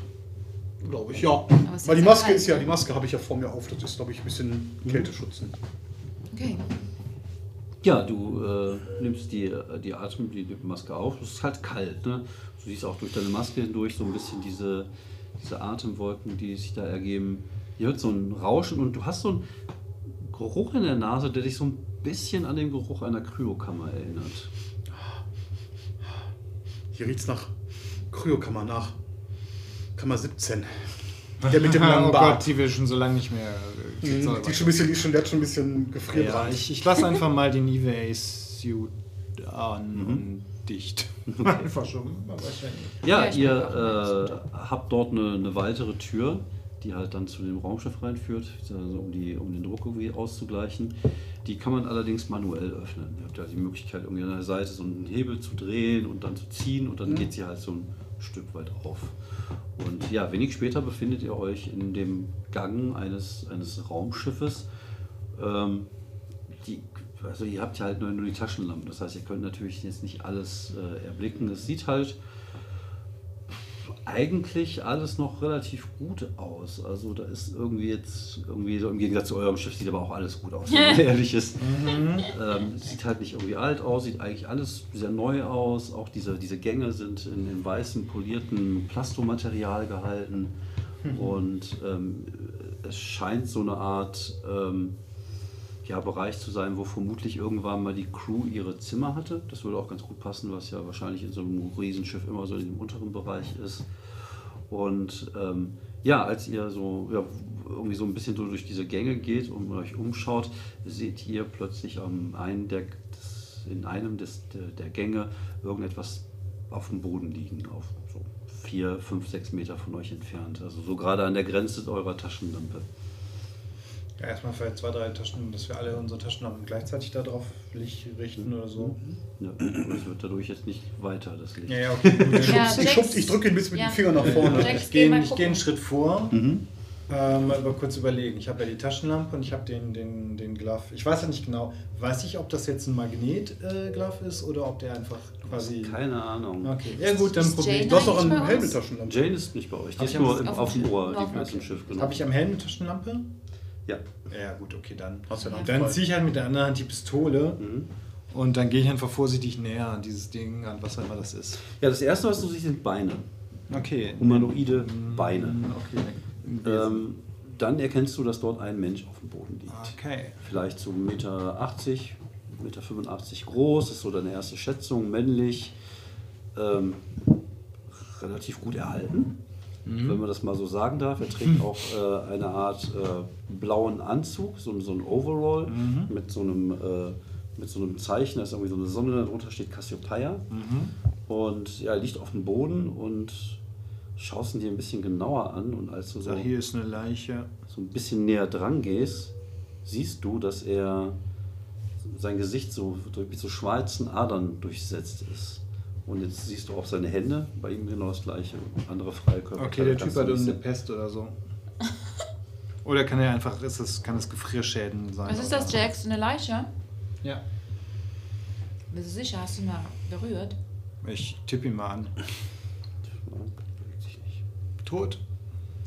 Glaube ich, ja. Weil die ja Maske ist ja, ne? die Maske habe ich ja vor mir auf. Das ist, glaube ich, ein bisschen Kälteschützen. Okay. Ja, du äh, nimmst die, die Atem, die Maske auf. Es ist halt kalt. Ne? Du siehst auch durch deine Maske hindurch so ein bisschen diese, diese Atemwolken, die sich da ergeben. Hier hört so ein Rauschen und du hast so einen Geruch in der Nase, der dich so ein bisschen an den Geruch einer Kryokammer erinnert. Hier riecht es nach Kryokammer nach. Kammer 17. Der mit dem langen oh Bart. Gott, die will schon so lange nicht mehr. äh, Mhm, Sauber. Die, schon ein bisschen, die, schon, der hat schon ein bisschen ja, gefrierbrand. ich, ich lasse einfach mal den EVA-Suit an und dicht. einfach schon. Wahrscheinlich. Ja, Ja, ihr äh, habt dort eine, eine weitere Tür, die halt dann zu dem Raumschiff reinführt, also um, die, um den Druck irgendwie auszugleichen. Die kann man allerdings manuell öffnen. Ihr habt ja die Möglichkeit, irgendwie an der Seite so einen Hebel zu drehen und dann zu ziehen und dann geht sie halt so ein Stück weit auf. Und ja, wenig später befindet ihr euch in dem Gang eines, eines Raumschiffes. Ähm, die, also ihr habt ja halt nur, nur die Taschenlampen, das heißt, ihr könnt natürlich jetzt nicht alles äh, erblicken. Es sieht halt eigentlich alles noch relativ gut aus. Also da ist irgendwie jetzt, irgendwie so im Gegensatz zu eurem Schiff sieht aber auch alles gut aus, wenn man ehrlich ist. Ähm, es sieht halt nicht irgendwie alt aus, sieht eigentlich alles sehr neu aus. Auch diese, diese Gänge sind in dem weißen, polierten Plastomaterial gehalten. Und ähm, es scheint so eine Art ähm, ja, Bereich zu sein, wo vermutlich irgendwann mal die Crew ihre Zimmer hatte. Das würde auch ganz gut passen, was ja wahrscheinlich in so einem Riesenschiff immer so in dem unteren Bereich ist. Und ähm, ja, als ihr so ja, irgendwie so ein bisschen so durch diese Gänge geht und euch umschaut, seht ihr plötzlich am einen der, des, in einem des, der, der Gänge irgendetwas auf dem Boden liegen, auf so vier, fünf, sechs Meter von euch entfernt. Also so gerade an der Grenze eurer Taschenlampe. Ja, erstmal vielleicht zwei, drei Taschen, dass wir alle unsere Taschenlampen gleichzeitig da drauf Licht richten oder so. Ja, aber es wird dadurch jetzt nicht weiter, das Licht. Ja, ja, okay. Gut. Ja, ich, Jax- schubs, ich drücke ihn bis mit Ja. dem Finger nach vorne. Jax, Ich geh gehe ich gehe einen Schritt vor, Mhm. äh, mal aber kurz überlegen. Ich habe ja die Taschenlampe und ich habe den, den, den Glove. Ich weiß ja nicht genau, weiß ich, ob das jetzt ein Magnet-Glove ist oder ob der einfach quasi. Keine Ahnung. Okay, ja gut, dann probiere ich. Jane Du hast doch eigentlich einen bei Helm uns? mit Taschenlampe. Jane ist nicht bei euch, die ist ich nur auf auf dem Ohr, die ist im Schiff, genau. Habe ich am Helm eine Taschenlampe? Ja. Ja, gut, okay, dann. Hast du ja noch Dann ziehe ich halt mit der anderen Hand die Pistole Mhm. und dann gehe ich einfach vorsichtig näher an dieses Ding, an was auch immer das ist. ja, das erste, was du siehst, sind Beine. Okay. Humanoide Beine. Okay. Ähm, dann erkennst du, dass dort ein Mensch auf dem Boden liegt. okay. Vielleicht so 1,80 Meter, 1,85 Meter groß, ist so deine erste Schätzung, männlich, ähm, relativ gut erhalten, wenn man das mal so sagen darf. Er trägt auch äh, eine Art äh, blauen Anzug, so, so ein Overall mit, so einem, äh, mit so einem Zeichen, da ist irgendwie so eine Sonne, darunter steht Cassiopeia. Und ja, er liegt auf dem Boden und schaust ihn dir ein bisschen genauer an und als du so So, hier ist eine Leiche. so ein bisschen näher dran gehst, siehst du, dass er sein Gesicht so mit so schwarzen Adern durchsetzt ist. Und jetzt siehst du auch seine Hände, bei ihm genau das gleiche, andere freie Körper. Okay, der Typ hat irgendeine. Pest oder so. Oder kann er einfach, ist das, kann das Gefrierschäden sein? Was ist das? Jax? Eine Leiche? Ja. Bist du sicher? Hast du mal berührt? Ich tippe ihn mal an. Bewegt sich nicht. Tot.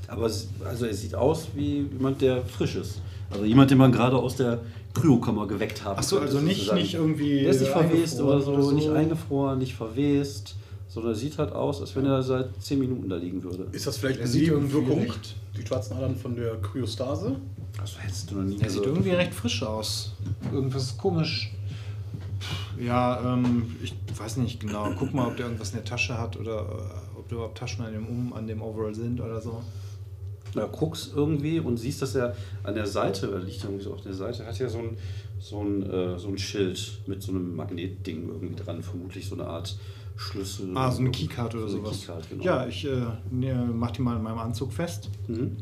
Aber es, also er sieht aus wie jemand, der frisch ist. Also jemand, den man gerade aus der Kryokammer geweckt haben Achso, also nicht, sozusagen. nicht irgendwie. Der ist nicht verwest eingefroren oder so, nicht eingefroren, nicht verwest, sondern sieht halt aus, als wenn er seit 10 Minuten da liegen würde. Ist das vielleicht eine sieht irgendwie Nebenwirkung? Die schwarzen Adern von der Kryostase? Also hättest du noch nie Der sieht irgendwie recht frisch aus. Irgendwas ist komisch. Ja, ähm, ich weiß nicht genau. Guck mal, ob der irgendwas in der Tasche hat oder äh, ob da überhaupt Taschen an dem, um, an dem Overall sind oder so. Da guckst irgendwie und siehst, dass er an der Seite, er liegt irgendwie so auf der Seite, hat ja so ein, so ein, äh, so ein Schild mit so einem Magnetding irgendwie dran, vermutlich so eine Art Schlüssel. Ah, so eine Keycard oder So sowas. Keycard, genau. Ja, ich äh, ne, mach die mal in meinem Anzug fest. Mhm.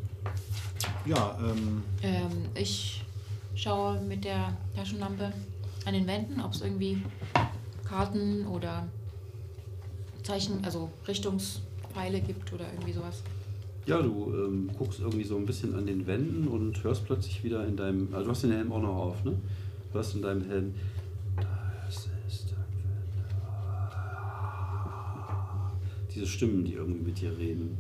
Ja, ähm, Ähm, ich schaue mit der Taschenlampe an den Wänden, ob es irgendwie Karten oder Zeichen, also Richtungspfeile gibt oder irgendwie sowas. Ja, du ähm, guckst irgendwie so ein bisschen an den Wänden und hörst plötzlich wieder in deinem. Also, du hast den Helm auch noch auf, ne? Du hast in deinem Helm. Das ist ein Diese Stimmen, die irgendwie mit dir reden.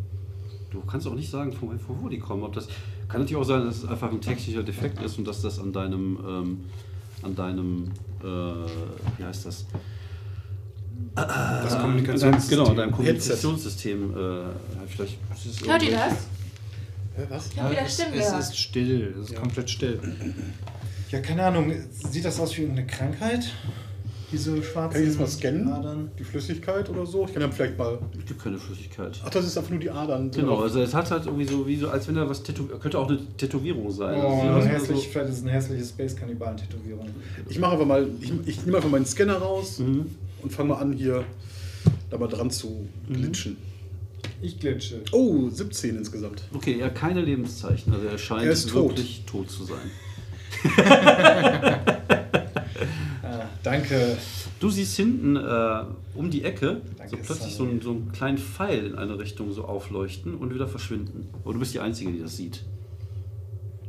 Du kannst auch nicht sagen, von, von wo die kommen. Ob das kann natürlich auch sein, dass es einfach ein technischer Defekt ist und dass das an deinem, ähm, an deinem, äh, wie heißt das? Das Kommunikationssystem. Genau, deinem. Kommunikationssystem. Äh, vielleicht ist es Hört ihr das? Was? Ich habe wieder es, Stimmen es gehört. ist still, es ist Ja. komplett still. Ja, keine Ahnung. Sieht das aus wie irgendeine Krankheit? Diese schwarzen Kann ich jetzt mal scannen? Adern? Die Flüssigkeit oder so? Ich kann ja vielleicht mal. Es gibt keine Flüssigkeit. Ach, das ist einfach nur die Adern. Genau, also es hat halt irgendwie so, wie so, als wenn da was tätowiert, könnte auch eine Tätowierung sein. Also Oh, wie hässlich, vielleicht ist es eine hässliche Space-Kannibalen-Tätowierung. Ich mache einfach mal, ich, ich nehme einfach meinen Scanner raus Mhm. Und fange mal an, hier da mal dran zu glitschen. Ich glitsche. Oh, 17 insgesamt. okay, er hat keine Lebenszeichen, also er scheint Er ist tot. wirklich tot zu sein. Ah, danke. Du siehst hinten äh, um die Ecke Danke, so plötzlich so Sunny. einen, so einen kleinen Pfeil in eine Richtung so aufleuchten und wieder verschwinden. Aber du bist die Einzige, die das sieht.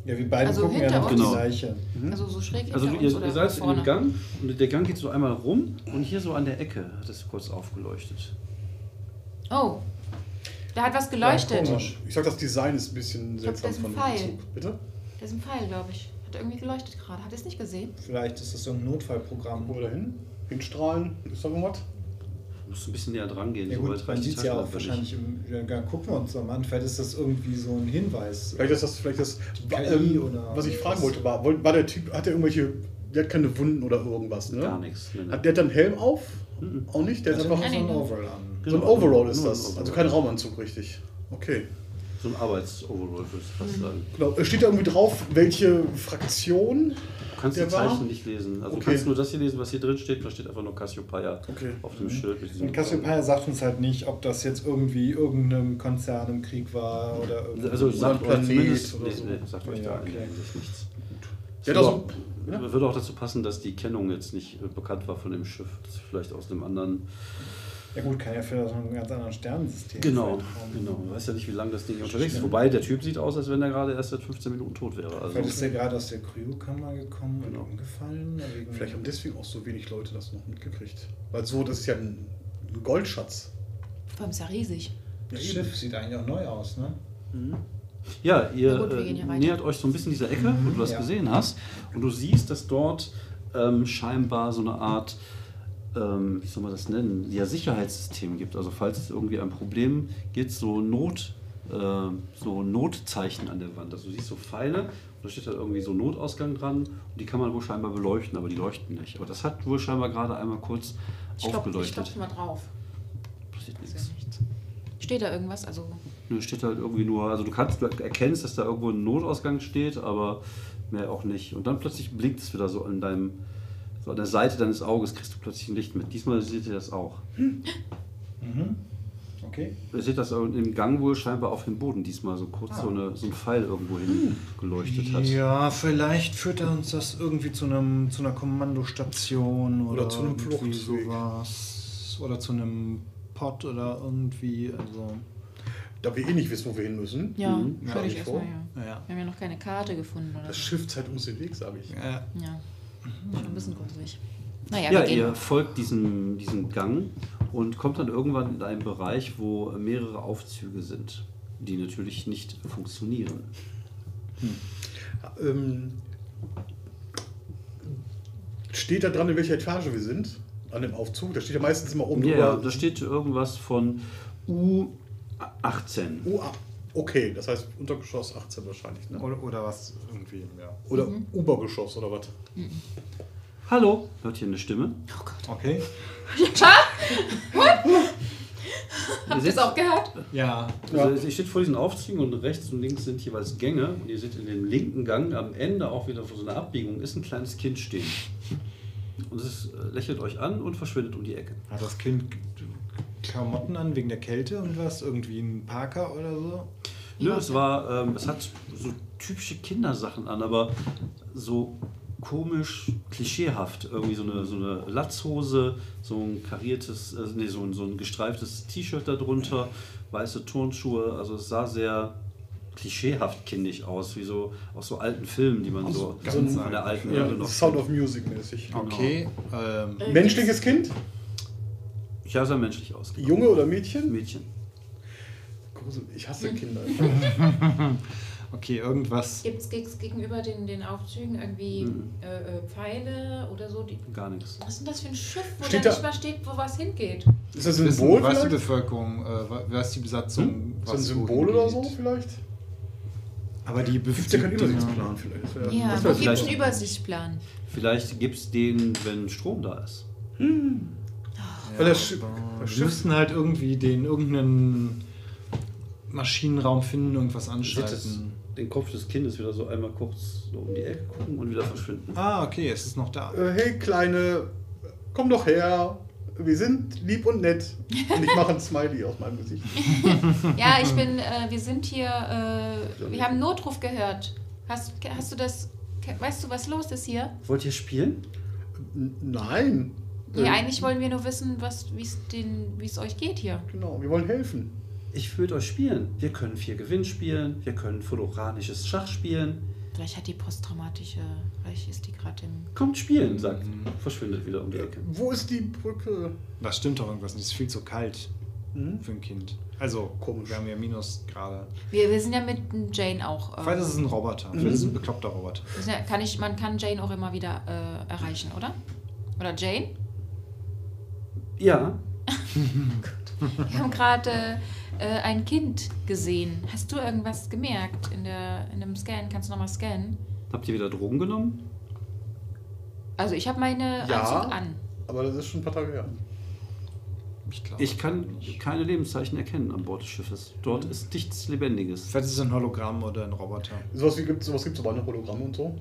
Ja, wir beide Also gucken ja noch uns? die Genau. Leiche. Also so schräg Also ihr, ihr seid in vorne? dem Gang und der Gang geht so einmal rum und hier so an der Ecke hat es kurz aufgeleuchtet. Oh, da hat was geleuchtet. Ja. Ich sag, das Design ist ein bisschen glaub, seltsam das ist ein von dem Pfeil. Anzug. Bitte? Da ist ein Pfeil, glaube ich. Hat irgendwie geleuchtet gerade. Hat ihr es nicht gesehen? Vielleicht ist das so ein Notfallprogramm. Wo wir da hin? Hinstrahlen? Ist da irgendwas? Du musst ein bisschen näher dran gehen. Ja so gut, man sieht es ja auch wahrscheinlich im Gang. Gucken wir uns mal an. Vielleicht ist das irgendwie so ein Hinweis. Vielleicht ist das, vielleicht das. Ähm, oder was ich fragen was? wollte, war, war der Typ, hat er irgendwelche, der hat keine Wunden oder irgendwas, ne? Gar nichts. Nee, nee. Hat der dann einen Helm auf? Mhm. Auch nicht? Der hat Also einfach nur so ein. Overall an. so ein Genau, Overall ist das. Also Overall. kein Raumanzug, richtig. Okay. So ein Arbeits-Overall, würde ich fast Mhm. sagen. Genau. Steht da irgendwie drauf, welche Fraktion? Du kannst die war? Zeichen nicht lesen. Also Okay. du kannst nur das hier lesen, was hier drin steht. Da steht einfach nur Cassiopeia Okay. auf dem Schild. Mit Und Cassiopeia sagt uns halt nicht, ob das jetzt irgendwie irgendeinem Konzern im Krieg war oder. Also sagt Planet zumindest, oder nee, so. nee, sagt euch Ja, da okay. Hinsicht nichts. Der Es hat würde auch würde dazu passen, dass die Kennung jetzt nicht äh, bekannt war von dem Schiff. Das vielleicht aus einem anderen. Ja gut, kann ja vielleicht aus einem ganz anderen Sternensystem Genau, sein. genau. Man weiß ja nicht, wie lange das Ding unterwegs ist. Wobei der Typ sieht aus, als wenn er gerade erst seit 15 Minuten tot wäre. Also, Vielleicht ist er gerade aus der Kryokammer gekommen Genau. und umgefallen. Vielleicht haben deswegen auch so wenig Leute das noch mitgekriegt. Weil so, das ist ja ein Goldschatz. Vor allem ist ja riesig. das Schiff sieht eigentlich auch neu aus, ne? Ja, ihr gut, äh, nähert euch so ein bisschen dieser Ecke, wo du das ja. gesehen hast. Und du siehst, dass dort ähm, scheinbar so eine Art, ähm, wie soll man das nennen, ja, Sicherheitssystem gibt. Also falls es irgendwie ein Problem gibt, so Not, äh, so Notzeichen an der Wand. Also du siehst so Pfeile und da steht da irgendwie so Notausgang dran und die kann man wohl scheinbar beleuchten, aber die leuchten nicht. Aber das hat wohl scheinbar gerade einmal kurz Ich glaube, ich aufgeleuchtet. klopfe mal drauf. Passiert Ist ja nichts. nichts. Steht da irgendwas? Also, Nö, steht halt irgendwie nur, also du kannst, du erkennst, dass da irgendwo ein Notausgang steht, aber mehr auch nicht. Und dann plötzlich blinkt es wieder so an deinem, so an der Seite deines Auges kriegst du plötzlich ein Licht mit. Diesmal seht ihr das auch. Okay. Ihr seht das im Gang wohl scheinbar auf dem Boden diesmal so kurz so, eine, so ein Pfeil irgendwo hin geleuchtet hat. Ja, vielleicht führt er uns das irgendwie zu, einem, zu einer Kommandostation oder, Oder zu einem Fluchtweg. sowas. Oder zu einem Pod oder irgendwie. Also, Da wir eh nicht wissen, wo wir hin müssen. ja, Mhm. ich erstmal, vor. ja. ja. Wir haben ja noch keine Karte gefunden oder Das so. Schiff zeigt uns den Weg, sage ich. ja. Ja, schon ein bisschen gruselig. Naja, Ja, ihr folgt diesem, diesem Gang und kommt dann irgendwann in einen Bereich, wo mehrere Aufzüge sind, die natürlich nicht funktionieren. Ähm, steht da dran, in welcher Etage wir sind? An dem Aufzug? Da steht ja meistens immer oben Ja, ja, drüber. da steht irgendwas von U18. Oh, ah, okay, das heißt Untergeschoss 18 wahrscheinlich, ne? Oder, oder was irgendwie, ja. Oder Obergeschoss oder was? Hallo, hört hier eine Stimme? Oh Gott. Okay. Ihr Habt ihr es auch gehört? Ja. also ihr steht vor diesen Aufzügen und rechts und links sind jeweils Gänge. Und ihr seht in dem linken Gang am Ende auch wieder vor so einer Abbiegung ist ein kleines Kind stehen. Und es äh, lächelt euch an und verschwindet um die Ecke. Hat das Kind Klamotten an wegen der Kälte und was? Irgendwie ein Parker oder so? Nö, es war, ähm, es hat so typische Kindersachen an, aber so komisch, klischeehaft. Irgendwie so eine, so eine Latzhose, so ein kariertes, äh, nee, so ein, so ein gestreiftes T-Shirt darunter, weiße Turnschuhe. Also es sah sehr klischeehaft kindisch aus, wie so aus so alten Filmen, die man so so ein- von der alten Ja, Erde noch Sound of Music mäßig. Okay. Ähm, Menschliches Kind? Ja, sah menschlich aus. genau. Junge oder Mädchen? Mädchen. Ich hasse Kinder. okay, irgendwas. Gibt es gegenüber den, den Aufzügen irgendwie äh, äh, Pfeile oder so? Die, Gar nichts. was ist denn das für ein Schiff, wo Steht da nicht mal steht, wo was hingeht? Ist das ein Wissen, Symbol was die? Bevölkerung, äh, wa- was die Besatzung, Hm? Ist das ein Symbol oder so vielleicht? Aber die Gibt es ja keinen Übersichtsplan vielleicht? Ja, wär gibt es vielleicht- einen Übersichtsplan? Vielleicht gibt es den, wenn Strom da ist. Weil das Schiff müssten halt irgendwie den irgendeinen Maschinenraum finden, irgendwas anschalten. den Kopf des Kindes wieder so einmal kurz so um die Ecke gucken und wieder verschwinden. Ah, okay, es ist noch da. äh, hey Kleine, komm doch her. Wir sind lieb und nett. Und ich mache ein Smiley aus meinem Gesicht. Ja, ich bin, äh, wir sind hier, äh, wir haben Notruf gehört. Hast, hast du das, weißt du, was los ist hier? Wollt ihr spielen? N nein. Nee, Äh, eigentlich wollen wir nur wissen, was, wie es den- wie es euch geht hier. Genau, wir wollen helfen. Ich mit euch spielen. Wir können vier Gewinn spielen, wir können fotoranisches Schach spielen. Vielleicht hat die posttraumatische, vielleicht ist die gerade im... Kommt spielen, sagt. Verschwindet wieder um die Ecke. Wo ist die Brücke? Das stimmt doch irgendwas nicht. Es ist viel zu kalt Hm? für ein Kind. Also, Komisch. wir haben ja Minusgrade. Wir, wir sind ja mit Jane auch. äh, Vielleicht ist es ein Roboter. Vielleicht ist es ein bekloppter Roboter. ja- kann ich, man kann Jane auch immer wieder äh, erreichen, oder? Oder Jane? Ja, Wir haben gerade äh, ein Kind gesehen. Hast du irgendwas gemerkt in, der, in dem Scan? Kannst du nochmal scannen? habt ihr wieder Drogen genommen? Also ich habe meine Ja. Anzug an. Aber das ist schon ein paar Tage her. Ich glaube. Ich kann keine Lebenszeichen erkennen an Bord des Schiffes. Dort ist nichts Lebendiges. Vielleicht ist es ein Hologramm oder ein Roboter. Sowas gibt sowas gibt's aber eine Hologramme und so.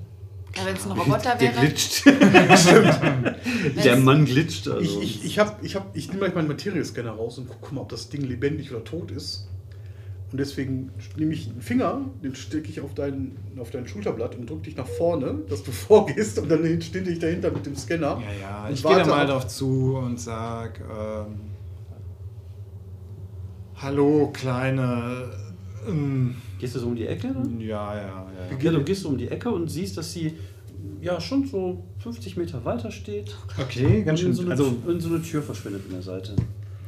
Ja, wenn es ein Roboter Der wäre. glitscht. Der Mann glitscht. Also. Ich, ich, ich, hab, ich, hab, ich nehme gleich meinen Materiescanner raus und gucke mal, ob das Ding lebendig oder tot ist. Und deswegen nehme ich einen Finger, den stecke ich auf dein, auf dein Schulterblatt und drücke dich nach vorne, dass du vorgehst und dann stehe ich dahinter mit dem Scanner. Ja, ja. Und Ich gehe da mal auf- drauf zu und sag: ähm, Hallo, Kleine. Ähm, Gehst du so um die Ecke? Dann? ja, ja, ja. Ja, du gehst um die Ecke und siehst, dass sie ja schon so 50 Meter weiter steht. Okay, ganz und in schön. so, eine, Also, in so eine Tür verschwindet in der Seite.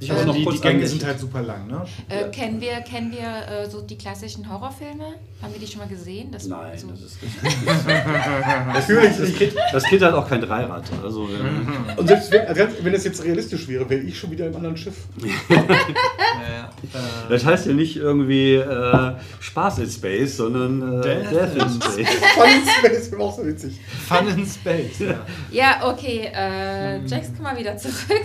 Ich Ähm, habe noch die, kurz die Gänge sind halt super lang, ne? Äh, Ja. Kennen wir, kennen wir äh, so die klassischen Horrorfilme? Haben wir die schon mal gesehen? Das Nein, so das ist Natürlich das kind, das kind hat auch kein Dreirad. Also, äh, Und selbst wenn, also wenn das jetzt realistisch wäre, wäre ich schon wieder im anderen Schiff. Ja. Äh, das heißt ja nicht irgendwie äh, Spaß in Space, sondern äh, Death Death, in in Space. Fun in Space wäre auch so witzig. Fun in Space. Ja. Ja, okay. Äh, Jax, komm mal wieder zurück.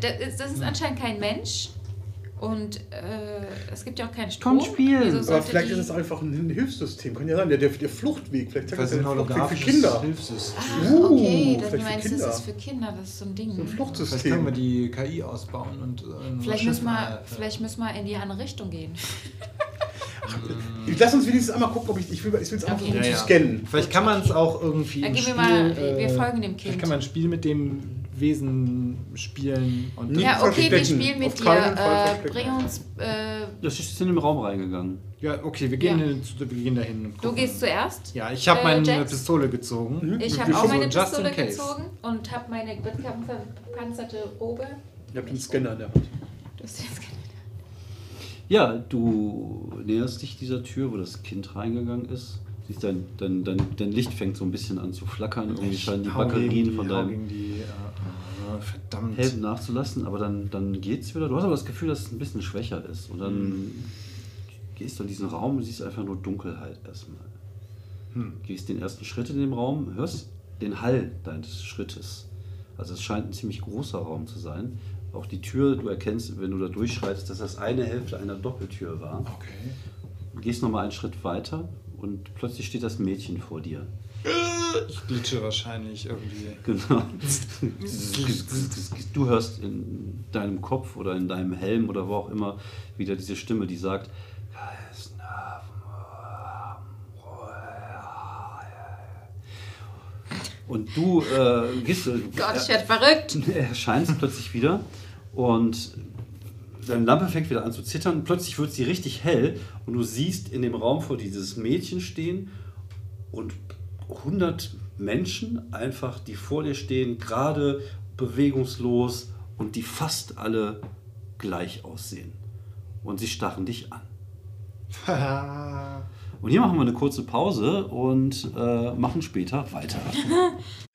Das ist, das ist anscheinend kein Mensch. Und äh, es gibt ja auch keinen Strom. Komm, spielen. Wieso Aber vielleicht ist es einfach ein Hilfssystem. Kann ja sein, der, der, der Fluchtweg. Vielleicht zeigt Vielleicht das ein Fluchtweg für Kinder. Hilfssystem. Ach, Uh, okay. Das, vielleicht du für meinst, das Kinder. ist für Kinder. Das ist so ein Ding. So ein Vielleicht Fluchtsystem. können wir die KI ausbauen und. Äh, Vielleicht müssen, wir, mal, vielleicht müssen wir in die andere Richtung gehen. Lass uns wenigstens einmal gucken, ob ich. Ich will es einfach Okay. versuchen Ja, ja. scannen. Vielleicht kann man es auch irgendwie. Dann gehen wir Spiel, mal, wir- wir äh, folgen dem Vielleicht Kind. kann man ein Spiel mit dem Wesen spielen und Ja, okay, wir spielen mit dir. Äh, bring uns. Äh, Das ist in den Raum reingegangen. Ja, okay, wir gehen, Ja. in- wir gehen dahin. und du gehst zuerst. Ja, ich habe Äh, meine Jax? Pistole gezogen. Ich Wir habe auch meine so just in Pistole case. gezogen und habe meine gepanzerte Robe. Ihr habt den Scanner in der Hand. Du hast jetzt keine- Ja, du näherst dich dieser Tür, wo das Kind reingegangen ist. Siehst dein, dein, dein, dein Licht fängt so ein bisschen an zu flackern. Irgendwie scheinen die Batterien von deinem die, äh, äh, verdammt. Helm nachzulassen, aber dann, dann geht's wieder. Du hast aber das Gefühl, dass es ein bisschen schwächer ist. Und dann gehst du in diesen Raum und siehst einfach nur Dunkelheit erstmal. Hm. Gehst den ersten Schritt in dem Raum, hörst den Hall deines Schrittes. Also es scheint ein ziemlich großer Raum zu sein. auch die Tür, du erkennst, wenn du da durchschreitest, dass das eine Hälfte einer Doppeltür war. Okay. Du gehst nochmal einen Schritt weiter und plötzlich steht das Mädchen vor dir. Ich glitsche wahrscheinlich irgendwie. Genau. Du hörst in deinem Kopf oder in deinem Helm oder wo auch immer wieder diese Stimme, die sagt, und du äh, gehst, Gott, ich werde verrückt. erscheinst plötzlich wieder und deine Lampe fängt wieder an zu zittern. Plötzlich wird sie richtig hell und du siehst in dem Raum vor dieses Mädchen stehen und 100 Menschen einfach, die vor dir stehen, gerade bewegungslos und die fast alle gleich aussehen. Und sie starren dich an. Und hier machen wir eine kurze Pause und äh, machen später weiter.